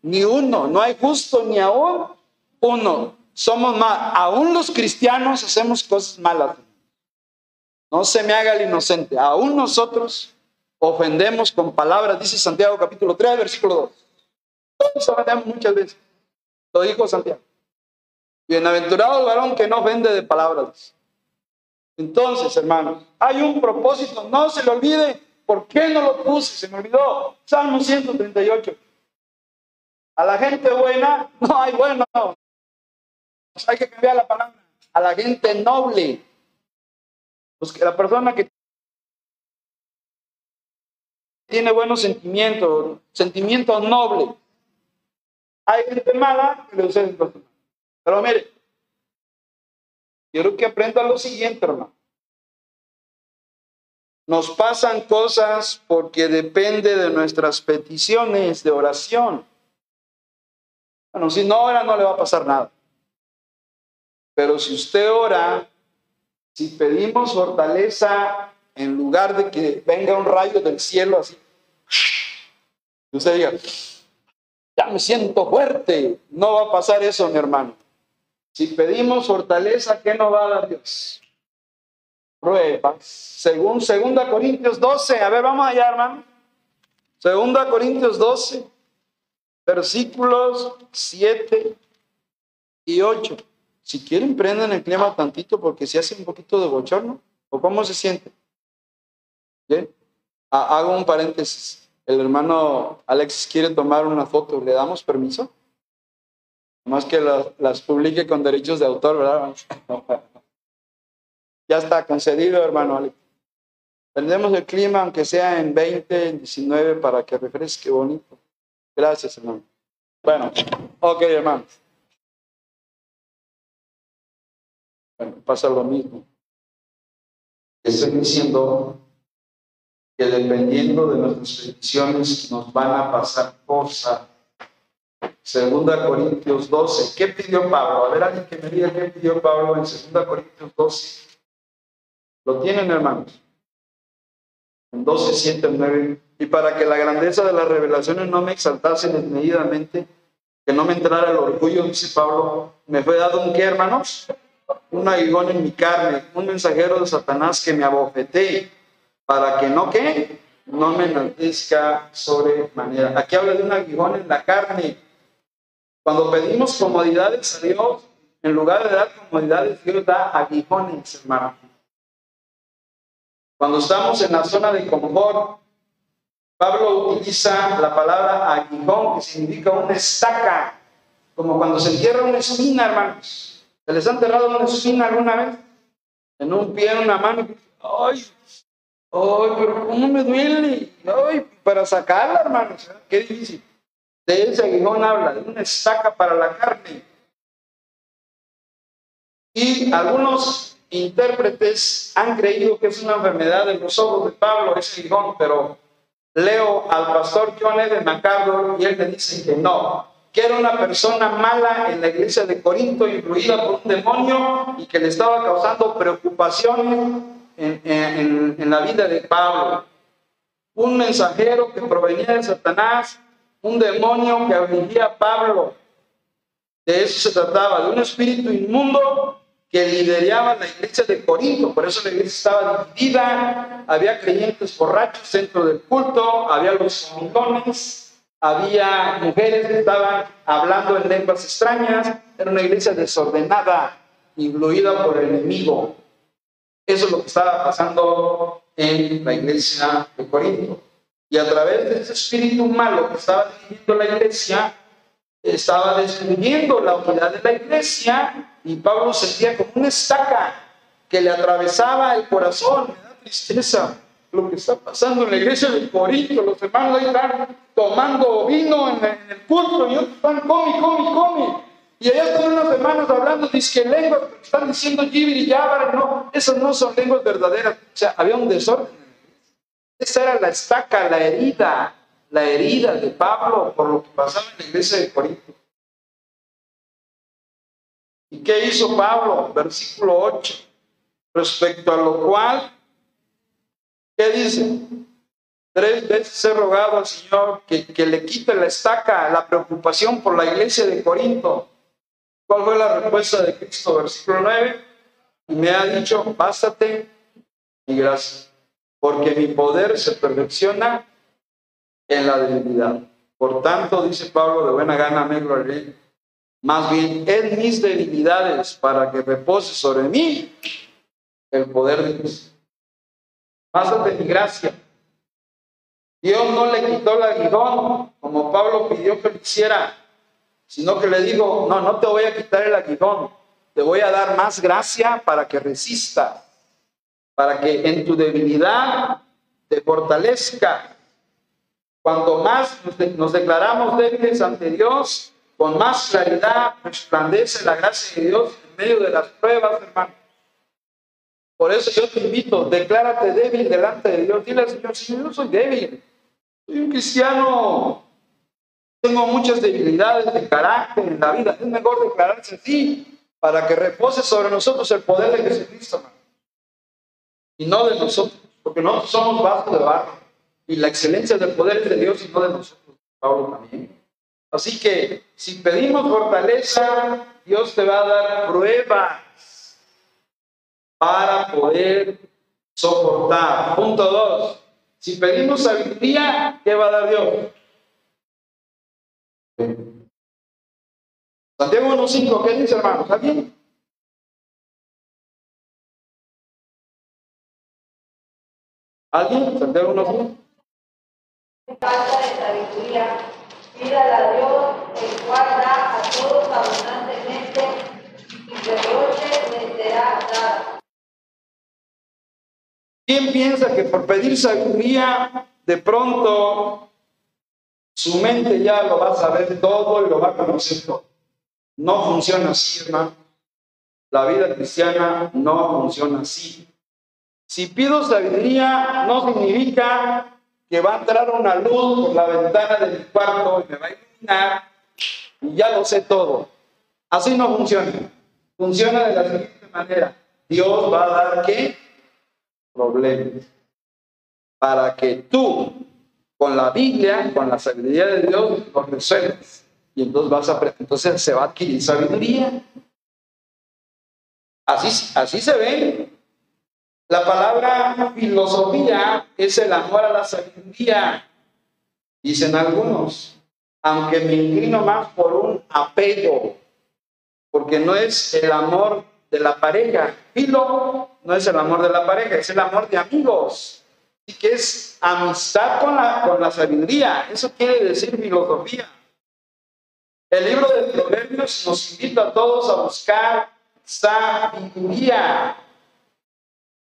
ni uno, no hay justo ni aún uno. Somos más, aún los cristianos hacemos cosas malas. No se me haga el inocente, aún nosotros ofendemos con palabras, dice Santiago capítulo 3, versículo 2. Muchas veces. Lo dijo Santiago. Bienaventurado el varón que no ofende de palabras. Entonces, hermanos, hay un propósito, no se le olvide. ¿Por qué no lo puse? Se me olvidó. Salmo 138. A la gente buena no hay bueno. Hay que cambiar la palabra. A la gente noble. Pues que la persona que tiene buenos sentimientos, sentimientos nobles. Hay gente mala que le usa Pero mire, quiero que aprenda lo siguiente, hermano. Nos pasan cosas porque depende de nuestras peticiones de oración. Bueno, si no ora no le va a pasar nada. Pero si usted ora, si pedimos fortaleza en lugar de que venga un rayo del cielo así, usted diga, me siento fuerte, no va a pasar eso, mi hermano. Si pedimos fortaleza, ¿qué nos va a dar Dios? Pruebas. Según 2 Corintios 12, a ver, vamos allá, hermano. 2 Corintios 12, versículos 7 y 8. Si quieren, prendan el clima tantito porque se hace un poquito de bochorno. ¿O cómo se siente? ¿Bien? Hago un paréntesis. El hermano Alexis quiere tomar una foto. ¿Le damos permiso? Más que las publique con derechos de autor, ¿verdad? ya está concedido, hermano Alex. Prendemos el clima, aunque sea en 20, en 19, para que refresque bonito. Gracias, hermano. Bueno, ok, hermano. Bueno, pasa lo mismo. Estoy diciendo dependiendo de nuestras peticiones nos van a pasar cosas. Segunda Corintios 12. ¿Qué pidió Pablo? A ver, alguien que me diga qué pidió Pablo en Segunda Corintios 12. ¿Lo tienen, hermanos? En 12, 7, 9. Y para que la grandeza de las revelaciones no me exaltase desmedidamente, que no me entrara el orgullo, dice Pablo, me fue dado un qué, hermanos? Un aguijón en mi carne, un mensajero de Satanás que me abofetee para que no que no me enaltezca sobremanera. Aquí habla de un aguijón en la carne. Cuando pedimos comodidades a Dios, en lugar de dar comodidades, Dios da aguijones, hermano. Cuando estamos en la zona de confort, Pablo utiliza la palabra aguijón, que significa una estaca, como cuando se entierra una espina, hermanos. ¿Se les ha enterrado una espina alguna vez? En un pie, en una mano. ¡Ay! ¡Ay, pero cómo me duele! ¡Ay! Para sacarla, hermanos. Qué difícil. De ese aguijón habla, de una estaca para la carne. Y algunos intérpretes han creído que es una enfermedad de los ojos de Pablo, ese aguijón, pero leo al pastor John de MacArthur y él me dice que no, que era una persona mala en la iglesia de Corinto, influida por un demonio y que le estaba causando preocupaciones en, la vida de Pablo. Un mensajero que provenía de Satanás, un demonio que afligía a Pablo. De eso se trataba, de un espíritu inmundo que lideraba la iglesia de Corinto, por eso la iglesia estaba dividida, había creyentes borrachos dentro del culto, había los comilones, había mujeres que estaban hablando en lenguas extrañas, era una iglesia desordenada, influida por el enemigo. Eso es lo que estaba pasando en la iglesia de Corinto. Y a través de ese espíritu malo que estaba dirigiendo la iglesia, estaba destruyendo la unidad de la iglesia y Pablo sentía como una estaca que le atravesaba el corazón. Me da tristeza lo que está pasando en la iglesia de Corinto. Los hermanos ahí están tomando vino en, el culto y otros están comi, comi, comi. Y allá están unos hermanos hablando, que lenguas, están diciendo y yabra, no, esas no son lenguas verdaderas. O sea, había un desorden. Esa era la estaca, la herida, la herida de Pablo por lo que pasaba en la iglesia de Corinto. ¿Y qué hizo Pablo? Versículo 8. Respecto a lo cual, ¿qué dice? Tres veces he rogado al Señor que, que le quite la estaca, la preocupación por la iglesia de Corinto. ¿Cuál fue la respuesta de Cristo? Versículo 9. Y me ha dicho, bástate y gracias, porque mi poder se perfecciona en la debilidad. Por tanto, dice Pablo, de buena gana me gloriaré, más bien en mis debilidades, para que repose sobre mí el poder de Dios. Bástate mi gracia. Dios no le quitó el aguijón, como Pablo pidió que lo hiciera, sino que le digo, no, no te voy a quitar el aguijón, te voy a dar más gracia para que resista, para que en tu debilidad te fortalezca. Cuando más nos declaramos débiles ante Dios, con más claridad resplandece la gracia de Dios en medio de las pruebas, hermano. Por eso yo te invito, declárate débil delante de Dios. Dile al Señor, Señor, yo soy débil. Soy un cristiano. Tengo muchas debilidades de carácter en la vida. Es mejor declararse así para que repose sobre nosotros el poder de Jesucristo. Y no de nosotros, porque nosotros somos vasos de barro. Y la excelencia del poder es de Dios y no de nosotros. Pablo también. Así que si pedimos fortaleza, Dios te va a dar pruebas para poder soportar. Punto dos. Si pedimos sabiduría, ¿qué va a dar Dios? Santiago 1.5, ¿qué dice hermano? ¿Está bien? ¿Alguien? Santiago 1.5. Falta de sabiduría, pídala a Dios, el cual da a todos abundantemente y reproche le será. ¿Quién piensa que por pedir sabiduría, de pronto su mente ya lo va a saber todo y lo va a conocer todo? No funciona así, hermano. La vida cristiana no funciona así. Si pido sabiduría, no significa que va a entrar una luz por la ventana de mi cuarto y me va a iluminar y ya lo sé todo. Así no funciona. Funciona de la siguiente manera. Dios va a dar qué? Problemas. Para que tú, con la Biblia, con la sabiduría de Dios, lo resuelvas. Y entonces vas a entonces se va a adquirir sabiduría. Así, así se ve. La palabra filosofía es el amor a la sabiduría, dicen algunos, aunque me inclino más por un apego, porque no es el amor de la pareja. Filo no es el amor de la pareja, es el amor de amigos. Y que es amistad con la, con la sabiduría. Eso quiere decir filosofía. El libro de Proverbios nos invita a todos a buscar sabiduría.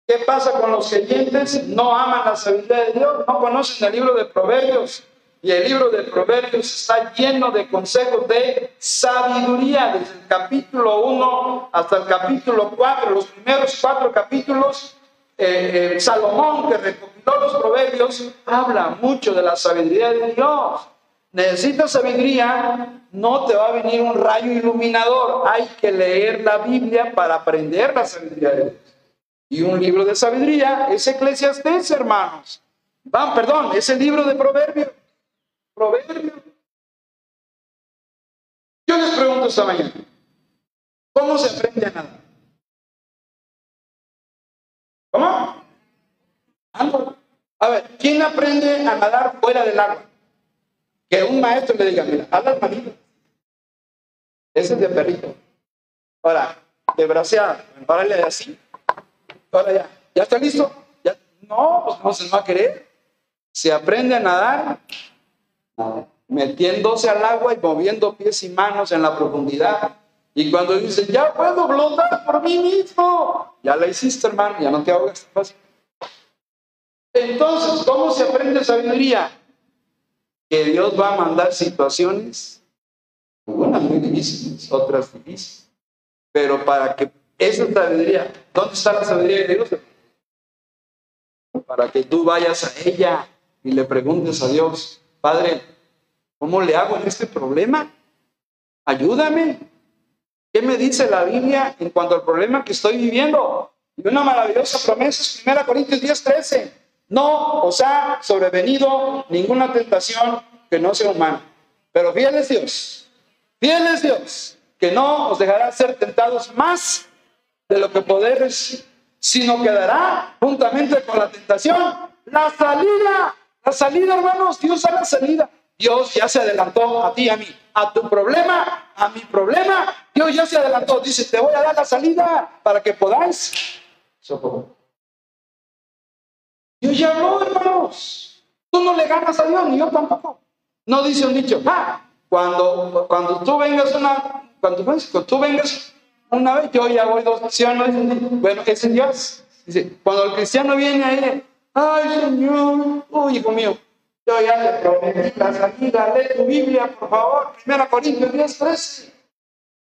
¿Qué pasa con los creyentes? No aman la sabiduría de Dios, no conocen el libro de Proverbios. Y el libro de Proverbios está lleno de consejos de sabiduría, desde el capítulo 1 hasta el capítulo 4, los primeros cuatro capítulos. Eh, eh, Salomón, que recopiló los proverbios, habla mucho de la sabiduría de Dios. Necesitas sabiduría, no te va a venir un rayo iluminador. Hay que leer la Biblia para aprender la sabiduría de Dios. Y un libro de sabiduría es Eclesiastés, hermanos. Van, perdón, es el libro de Proverbios. Proverbios. Yo les pregunto esta mañana, ¿cómo se aprende a nadar? ¿Cómo? A ver, ¿quién aprende a nadar fuera del agua? Que un maestro le diga, mira, las manitas. Ese es de perrito. Ahora, de braceada, párale así. Ahora ya, ¿ya está listo? No, pues no se va a querer. Se aprende a nadar metiéndose al agua y moviendo pies y manos en la profundidad. Y cuando dice, ya puedo flotar por mí mismo, ya la hiciste, hermano, ya no te ahogas fácil. Entonces, ¿cómo se aprende sabiduría? Que Dios va a mandar situaciones, unas muy difíciles, otras difíciles. Pero para que esa sabiduría, ¿dónde está la sabiduría de Dios? Para que tú vayas a ella y le preguntes a Dios, Padre, ¿cómo le hago en este problema? Ayúdame. ¿Qué me dice la Biblia en cuanto al problema que estoy viviendo? Y una maravillosa promesa es 1 Corintios 10, 13. No os ha sobrevenido ninguna tentación que no sea humana. Pero fiel es Dios, fiel es Dios, que no os dejará ser tentados más de lo que podéis, sino que dará juntamente con la tentación la salida. La salida, hermanos, Dios da la salida. Dios ya se adelantó a ti a mí. A tu problema, a mi problema, Dios ya se adelantó. Dice, te voy a dar la salida para que podáis socorrer. Dios ya hermanos. Tú no le ganas a Dios, ni yo tampoco. No dice un dicho, ah, cuando, cuando tú vengas una, cuando, cuando tú vengas una vez, yo ya voy dos, ¿sí o no? Bueno, ese es Dios. Dice, cuando el cristiano viene ahí, ay Señor, uy, hijo mío, yo ya le prometí la salida, lee tu Biblia, por favor, 1 Corintios 10, 13.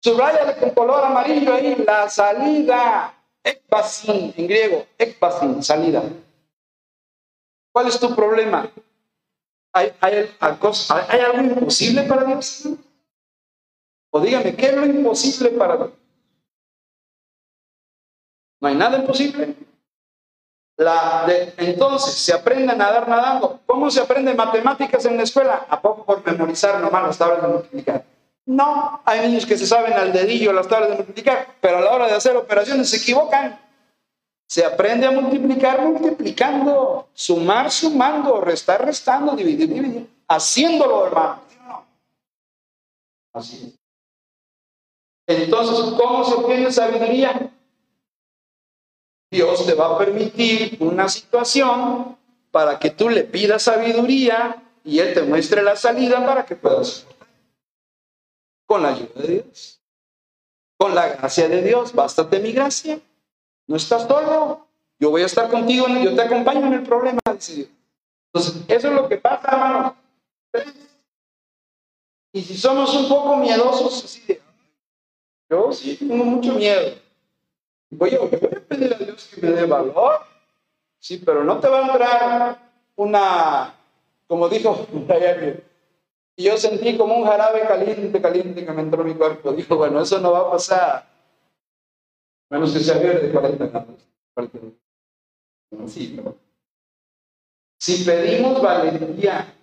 Subrayale con color amarillo ahí, la salida, ekbasin, en griego, ekbasin, salida. ¿Cuál es tu problema? ¿Hay, hay, ¿Hay, algo imposible para Dios? O dígame, ¿qué es lo imposible para Dios? No hay nada imposible. La de, entonces, se aprende a nadar nadando. ¿Cómo se aprende matemáticas en la escuela? ¿A poco por memorizar nomás las tablas de multiplicar? No, hay niños que se saben al dedillo las tablas de multiplicar, pero a la hora de hacer operaciones se equivocan. Se aprende a multiplicar multiplicando, sumar sumando, restar restando, dividir dividir, haciéndolo, hermano. Así Entonces, ¿cómo se obtiene sabiduría? Dios te va a permitir una situación para que tú le pidas sabiduría y Él te muestre la salida para que puedas con la ayuda de Dios. Con la gracia de Dios, bástate mi gracia. No estás solo. Yo voy a estar contigo, yo te acompaño en el problema. Entonces, eso es lo que pasa, hermano. Y si somos un poco miedosos, yo sí tengo mucho miedo. Oye, voy a pedir a Dios que me dé valor. Sí, pero no te va a entrar una, como dijo y yo sentí como un jarabe caliente, caliente que me entró en mi cuerpo. Dijo, bueno, eso no va a pasar. Menos que sea de 40 años. Sí, si pedimos valentía,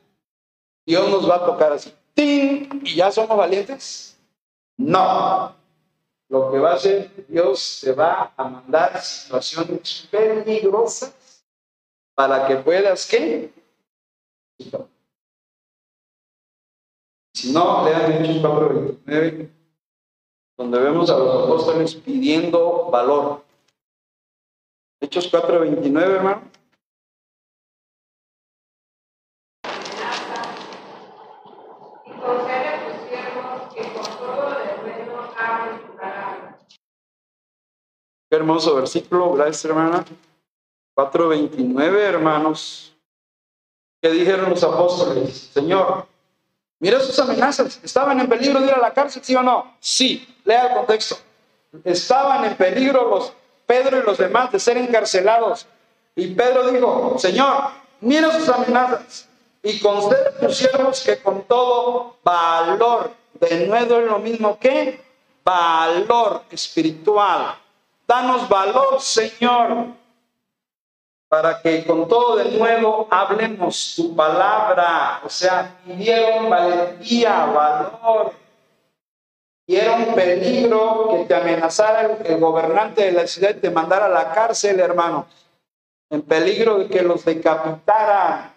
Dios nos va a tocar así. ¡Tin! ¿Y ya somos valientes? No. Lo que va a hacer Dios se va a mandar situaciones peligrosas para que puedas, ¿qué? Si no, lean Hechos 4.29, donde vemos a los apóstoles pidiendo valor. Hechos 4.29, hermano. Qué hermoso versículo, gracias hermana. 4.29, hermanos. ¿Qué dijeron los apóstoles? Señor, mira sus amenazas. ¿Estaban en peligro de ir a la cárcel, sí o no? Sí, lea el contexto. Estaban en peligro los Pedro y los demás de ser encarcelados. Y Pedro dijo, Señor, mira sus amenazas y concede a tus siervos que con todo valor, de nuevo es lo mismo que valor espiritual. Danos valor, Señor, para que con todo de nuevo hablemos tu palabra. O sea, pidieron valentía, valor y era un peligro que te amenazara el, gobernante de la ciudad y te mandara a la cárcel, hermano. En peligro de que los decapitara.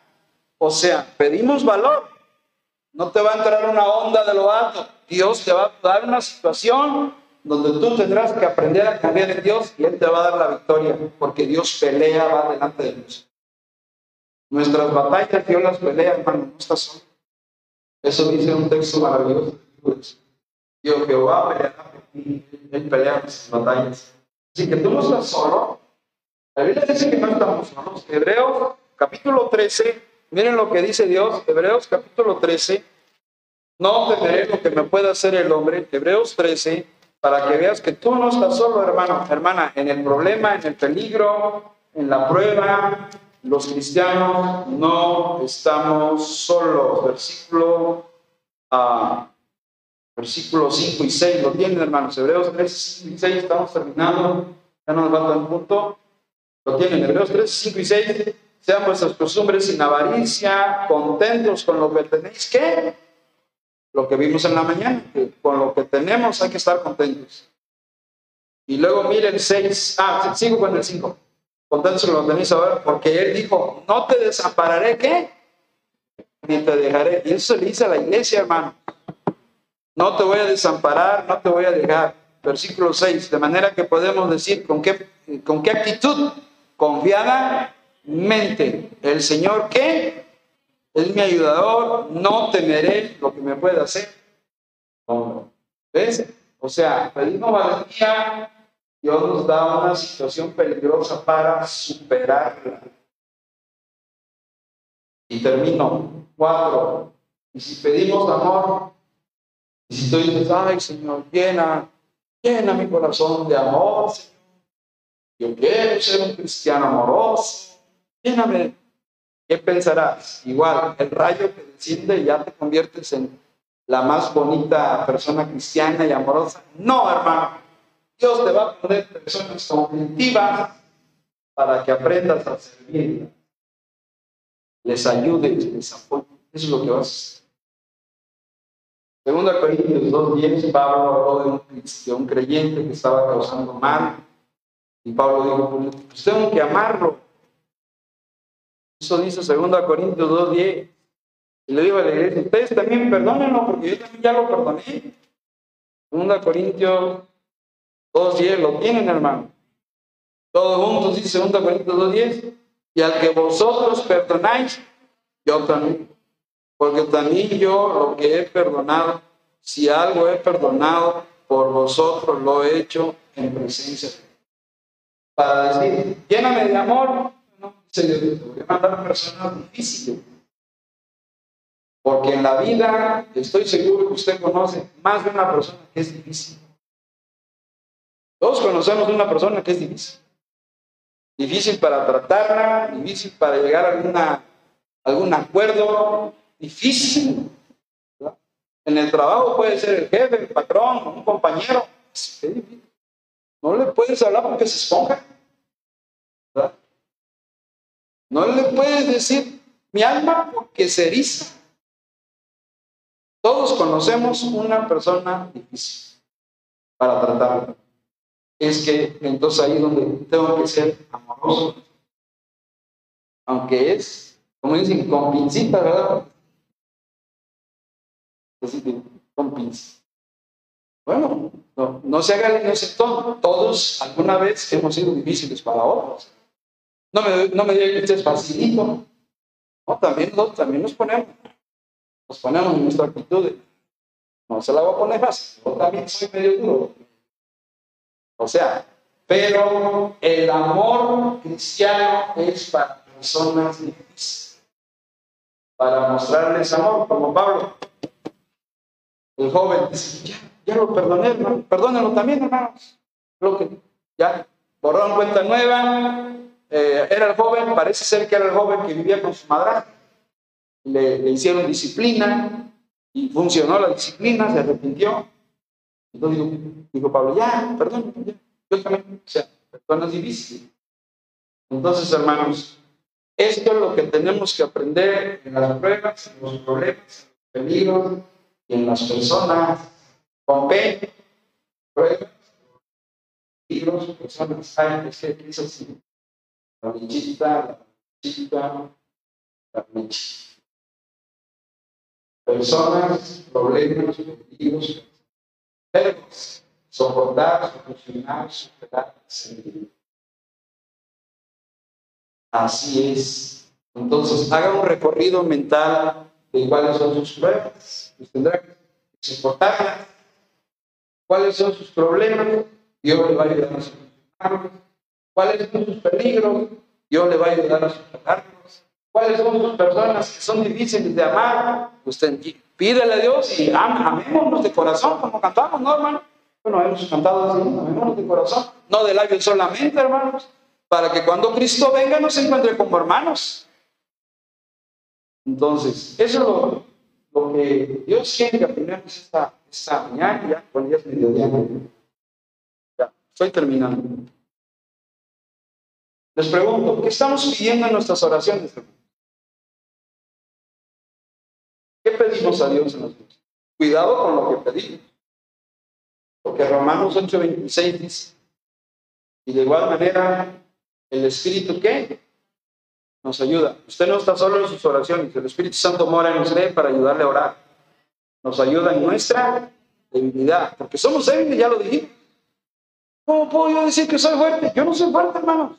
O sea, pedimos valor. No te va a entrar una onda de lo alto. Dios te va a dar una situación donde tú tendrás que aprender a cambiar en Dios y Él te va a dar la victoria, porque Dios pelea, va delante de nosotros. Nuestras batallas Dios las pelea, hermano, no estás solo. Eso dice un texto maravilloso. Dios Jehová peleará ti, Él pelea nuestras batallas. Así que tú no estás solo. La Biblia dice que no estamos solos. Hebreos capítulo 13, miren lo que dice Dios, Hebreos capítulo 13, no temeré lo que me pueda hacer el hombre, Hebreos 13, para que veas que tú no estás solo, hermano, hermana, en el problema, en el peligro, en la prueba, los cristianos no estamos solos. Versículo uh, Versículos 5 y 6, lo tienen hermanos. Hebreos 3, 5 y 6, estamos terminando. Ya nos falta un punto. Lo tienen, Hebreos 3, 5 y 6. Sean vuestras costumbres sin avaricia, contentos con lo que tenéis. ¿Qué? Lo que vimos en la mañana, que con lo que tenemos hay que estar contentos. Y luego miren el 6, ah, sigo con el 5. Contentos con lo tenéis ahora, porque él dijo, no te desampararé, ¿qué? Ni te dejaré. Y eso le dice a la iglesia, hermano. No te voy a desamparar, no te voy a dejar. Versículo 6, de manera que podemos decir con qué, con qué actitud confiadamente el Señor que es mi ayudador, no temeré lo que me pueda hacer. ¿Ves? O sea, pedimos valentía, Dios nos da una situación peligrosa para superarla. Y termino. Cuatro. Y si pedimos amor, y si tú dices, ay Señor, llena, llena mi corazón de amor, Señor. Yo quiero ser un cristiano amoroso. Lléname. ¿Qué pensarás? Igual, el rayo que desciende ya te conviertes en la más bonita persona cristiana y amorosa. No, hermano. Dios te va a poner personas cognitivas para que aprendas a servir. Les ayudes, les apoyes. Eso es lo que vas a hacer. Segunda Corintios 2.10, Pablo habló de un, de un creyente que estaba causando mal. Y Pablo dijo, pues tengo que amarlo. Eso dice Segunda Corintios 2.10. Y le digo a la iglesia, ustedes también perdónenlo porque yo también ya lo perdoné. Segunda Corintios 2.10, lo tienen hermano. Todos juntos dice Segunda Corintios 2.10. Y al que vosotros perdonáis, yo también. Porque también yo lo que he perdonado, si algo he perdonado por vosotros, lo he hecho en presencia Para decir, lléname de amor, se le a mandar personas difíciles. Porque en la vida estoy seguro que usted conoce más de una persona que es difícil. Todos conocemos una persona que es difícil. Difícil para tratarla, difícil para llegar a alguna, algún acuerdo, difícil. En el trabajo puede ser el jefe, el patrón, un compañero. No le puedes hablar porque se esponja. No le puedes decir mi alma porque se eriza. Todos conocemos una persona difícil para tratarla. Es que entonces ahí donde tengo que ser amoroso. Aunque es, como dicen, con pincita, ¿verdad? con pinzas. Bueno, no, no se haga el todo. Todos alguna vez hemos sido difíciles para otros. No me, no me diga que usted es facilito. No, también, también nos ponemos. Nos ponemos en nuestra actitud. no se la voy a poner fácil. Yo también soy medio duro. O sea, pero el amor cristiano es para personas difíciles. Para mostrarles amor, como Pablo. El joven dice, ya, ya lo perdoné, hermano. Perdónenlo también, hermanos. Lo que, ya, borrón cuenta nueva. Eh, era el joven, parece ser que era el joven que vivía con su madre. Le, hicieron disciplina y funcionó la disciplina, se arrepintió. Entonces dijo, Pablo, ya, perdón, yo también, o sea, perdón es difícil. Entonces, hermanos, esto es lo que tenemos que aprender en las pruebas, en los problemas, en los peligros, en las personas con pruebas, libros, personas, hay que es así. La lechita, la la leche. Personas, problemas, peligros, verbos, soportar, solucionar, superar, servir. Así es. Entonces, haga un recorrido mental de cuáles son sus pruebas, pues tendrá que soportarlas, cuáles son sus problemas, Dios le va a ayudar a solucionarlos, cuáles son sus peligros, Dios le va a ayudar a superarlos, cuáles son sus personas que son difíciles de amar, usted pídele a Dios y am, amémonos de corazón, como cantamos, ¿no, hermano? Bueno, hemos cantado así, amémonos de corazón, no de labios solamente, hermanos, para que cuando Cristo venga nos encuentre como hermanos. Entonces, eso lo que Dios quiere que aprendamos esta, esta mañana, ya, cuando ya es mediodía. Ya, estoy terminando. Les pregunto, ¿qué estamos pidiendo en nuestras oraciones? ¿Qué pedimos a Dios en los Cuidado con lo que pedimos. Porque Romanos 8:26 dice, y de igual manera, el Espíritu ¿qué? Nos ayuda. Usted no está solo en sus oraciones, el Espíritu Santo mora en usted para ayudarle a orar. Nos ayuda en nuestra debilidad, porque somos débiles, ya lo dije. ¿Cómo puedo yo decir que soy fuerte? Yo no soy fuerte, hermanos.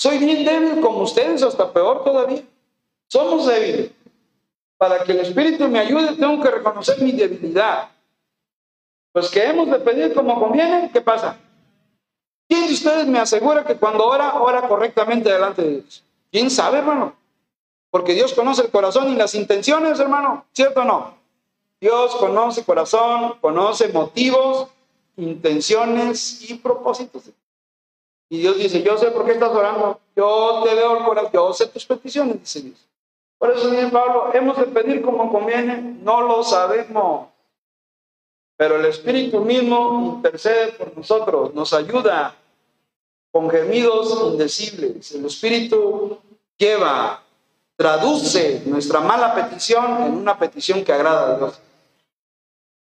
Soy bien débil como ustedes, hasta peor todavía. Somos débiles. Para que el Espíritu me ayude, tengo que reconocer mi debilidad. Pues que hemos de pedir como conviene, ¿qué pasa? ¿Quién de ustedes me asegura que cuando ora, ora correctamente delante de Dios? ¿Quién sabe, hermano? Porque Dios conoce el corazón y las intenciones, hermano, ¿cierto o no? Dios conoce corazón, conoce motivos, intenciones y propósitos. Y Dios dice, yo sé por qué estás orando, yo te veo el corazón, yo sé tus peticiones, dice. Por eso dice Pablo, hemos de pedir como conviene, no lo sabemos. Pero el Espíritu mismo intercede por nosotros, nos ayuda con gemidos indecibles. El Espíritu lleva, traduce nuestra mala petición en una petición que agrada a Dios.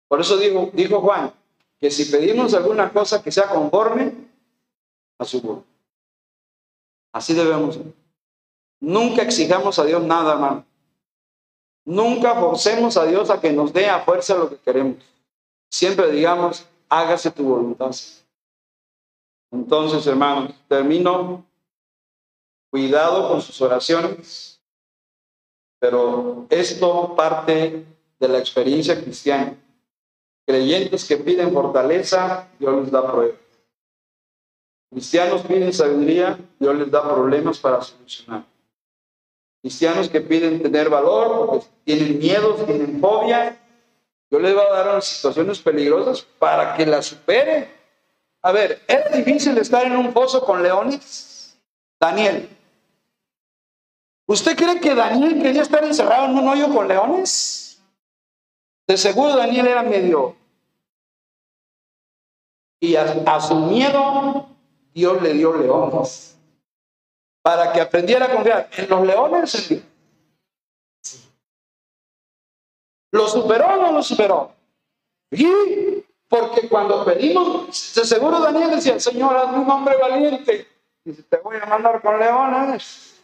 Por eso dijo, dijo Juan, que si pedimos alguna cosa que sea conforme a su voluntad. Así debemos. Nunca exijamos a Dios nada, hermano. Nunca forcemos a Dios a que nos dé a fuerza lo que queremos. Siempre digamos, hágase tu voluntad. Entonces, hermanos, termino. Cuidado con sus oraciones, pero esto parte de la experiencia cristiana. Creyentes que piden fortaleza, Dios les da pruebas. Cristianos piden sabiduría, Dios les da problemas para solucionar. Cristianos que piden tener valor, porque tienen miedos, tienen fobia, yo les voy a dar situaciones peligrosas para que las supere. A ver, ¿es difícil estar en un pozo con leones? Daniel. ¿Usted cree que Daniel quería estar encerrado en un hoyo con leones? De seguro Daniel era medio. Y a, su miedo, Dios le dio leones. Para que aprendiera a confiar en los leones, ¿Lo superó o no lo superó? Y porque cuando pedimos, seguro Daniel decía, Señor, hazme un hombre valiente. Dice, te voy a mandar con leones.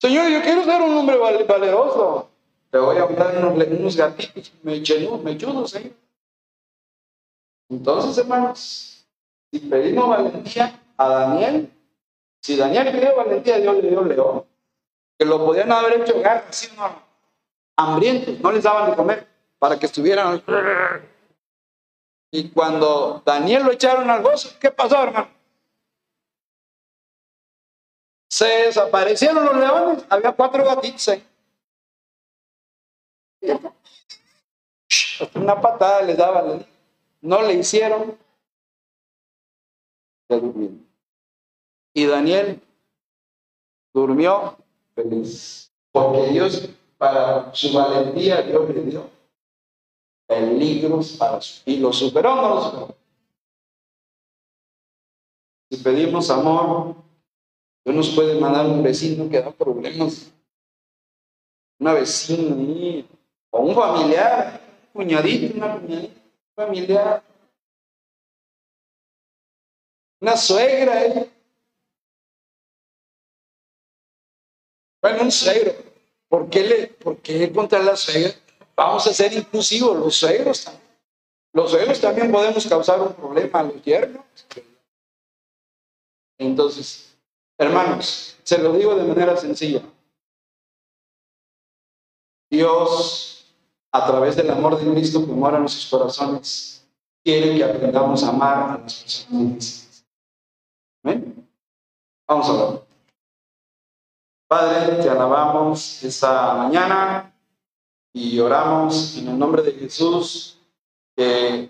Señor, yo quiero ser un hombre valeroso. Te voy a mandar unos, unos gatitos mechudos, ¿eh? Entonces, hermanos, si pedimos valentía a Daniel, si Daniel pidió valentía, Dios le dio león que lo podían haber hecho garras, no, hambrientos, no les daban de comer para que estuvieran. Y cuando Daniel lo echaron al gozo, ¿qué pasó, hermano? Se desaparecieron los leones, había cuatro gatitos ahí. Una patada les daba, no le hicieron. Y Daniel durmió feliz. Porque Dios, para su valentía, Dios le dio peligros para y lo superó no. Si pedimos amor, Dios nos puede mandar un vecino que da problemas, una vecina o un familiar, un cuñadito, una cuñadita, familiar, una suegra, ¿eh? Bueno, un suegro. ¿Por qué, le, ¿Por qué contra la suegra? Vamos a ser inclusivos, los suegros también. Los suegros también podemos causar un problema a los yernos. Entonces, hermanos, se lo digo de manera sencilla. Dios, a través del amor de Cristo que mora en nuestros corazones, quiere que aprendamos a amar a las personas. ¿Amén? Vamos a hablar. Padre, te alabamos esta mañana y oramos en el nombre de Jesús que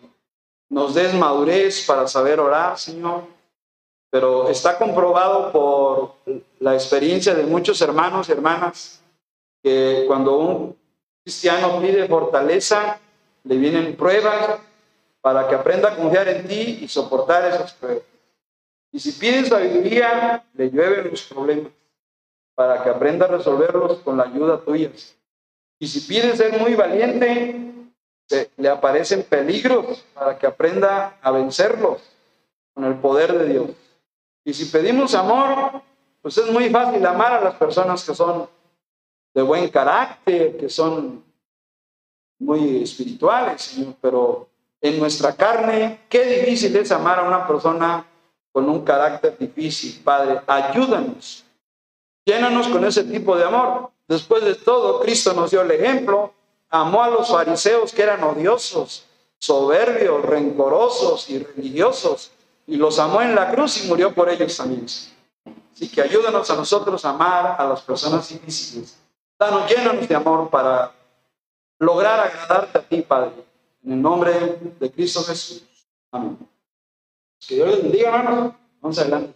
nos des madurez para saber orar, Señor. Pero está comprobado por la experiencia de muchos hermanos y hermanas que cuando un cristiano pide fortaleza, le vienen pruebas para que aprenda a confiar en ti y soportar esas pruebas. Y si pides sabiduría, le llueven los problemas para que aprenda a resolverlos con la ayuda tuya. Y si pides ser muy valiente, le aparecen peligros para que aprenda a vencerlos con el poder de Dios. Y si pedimos amor, pues es muy fácil amar a las personas que son de buen carácter, que son muy espirituales, Señor, pero en nuestra carne, qué difícil es amar a una persona con un carácter difícil, Padre. Ayúdanos, llénanos con ese tipo de amor. Después de todo, Cristo nos dio el ejemplo, amó a los fariseos que eran odiosos, soberbios, rencorosos y religiosos, y los amó en la cruz y murió por ellos también. Así que ayúdanos a nosotros a amar a las personas difíciles. Danos, llénanos de amor para lograr agradarte a ti, Padre. En el nombre de Cristo Jesús. Amén. Que Dios les bendiga, hermanos. Vamos adelante.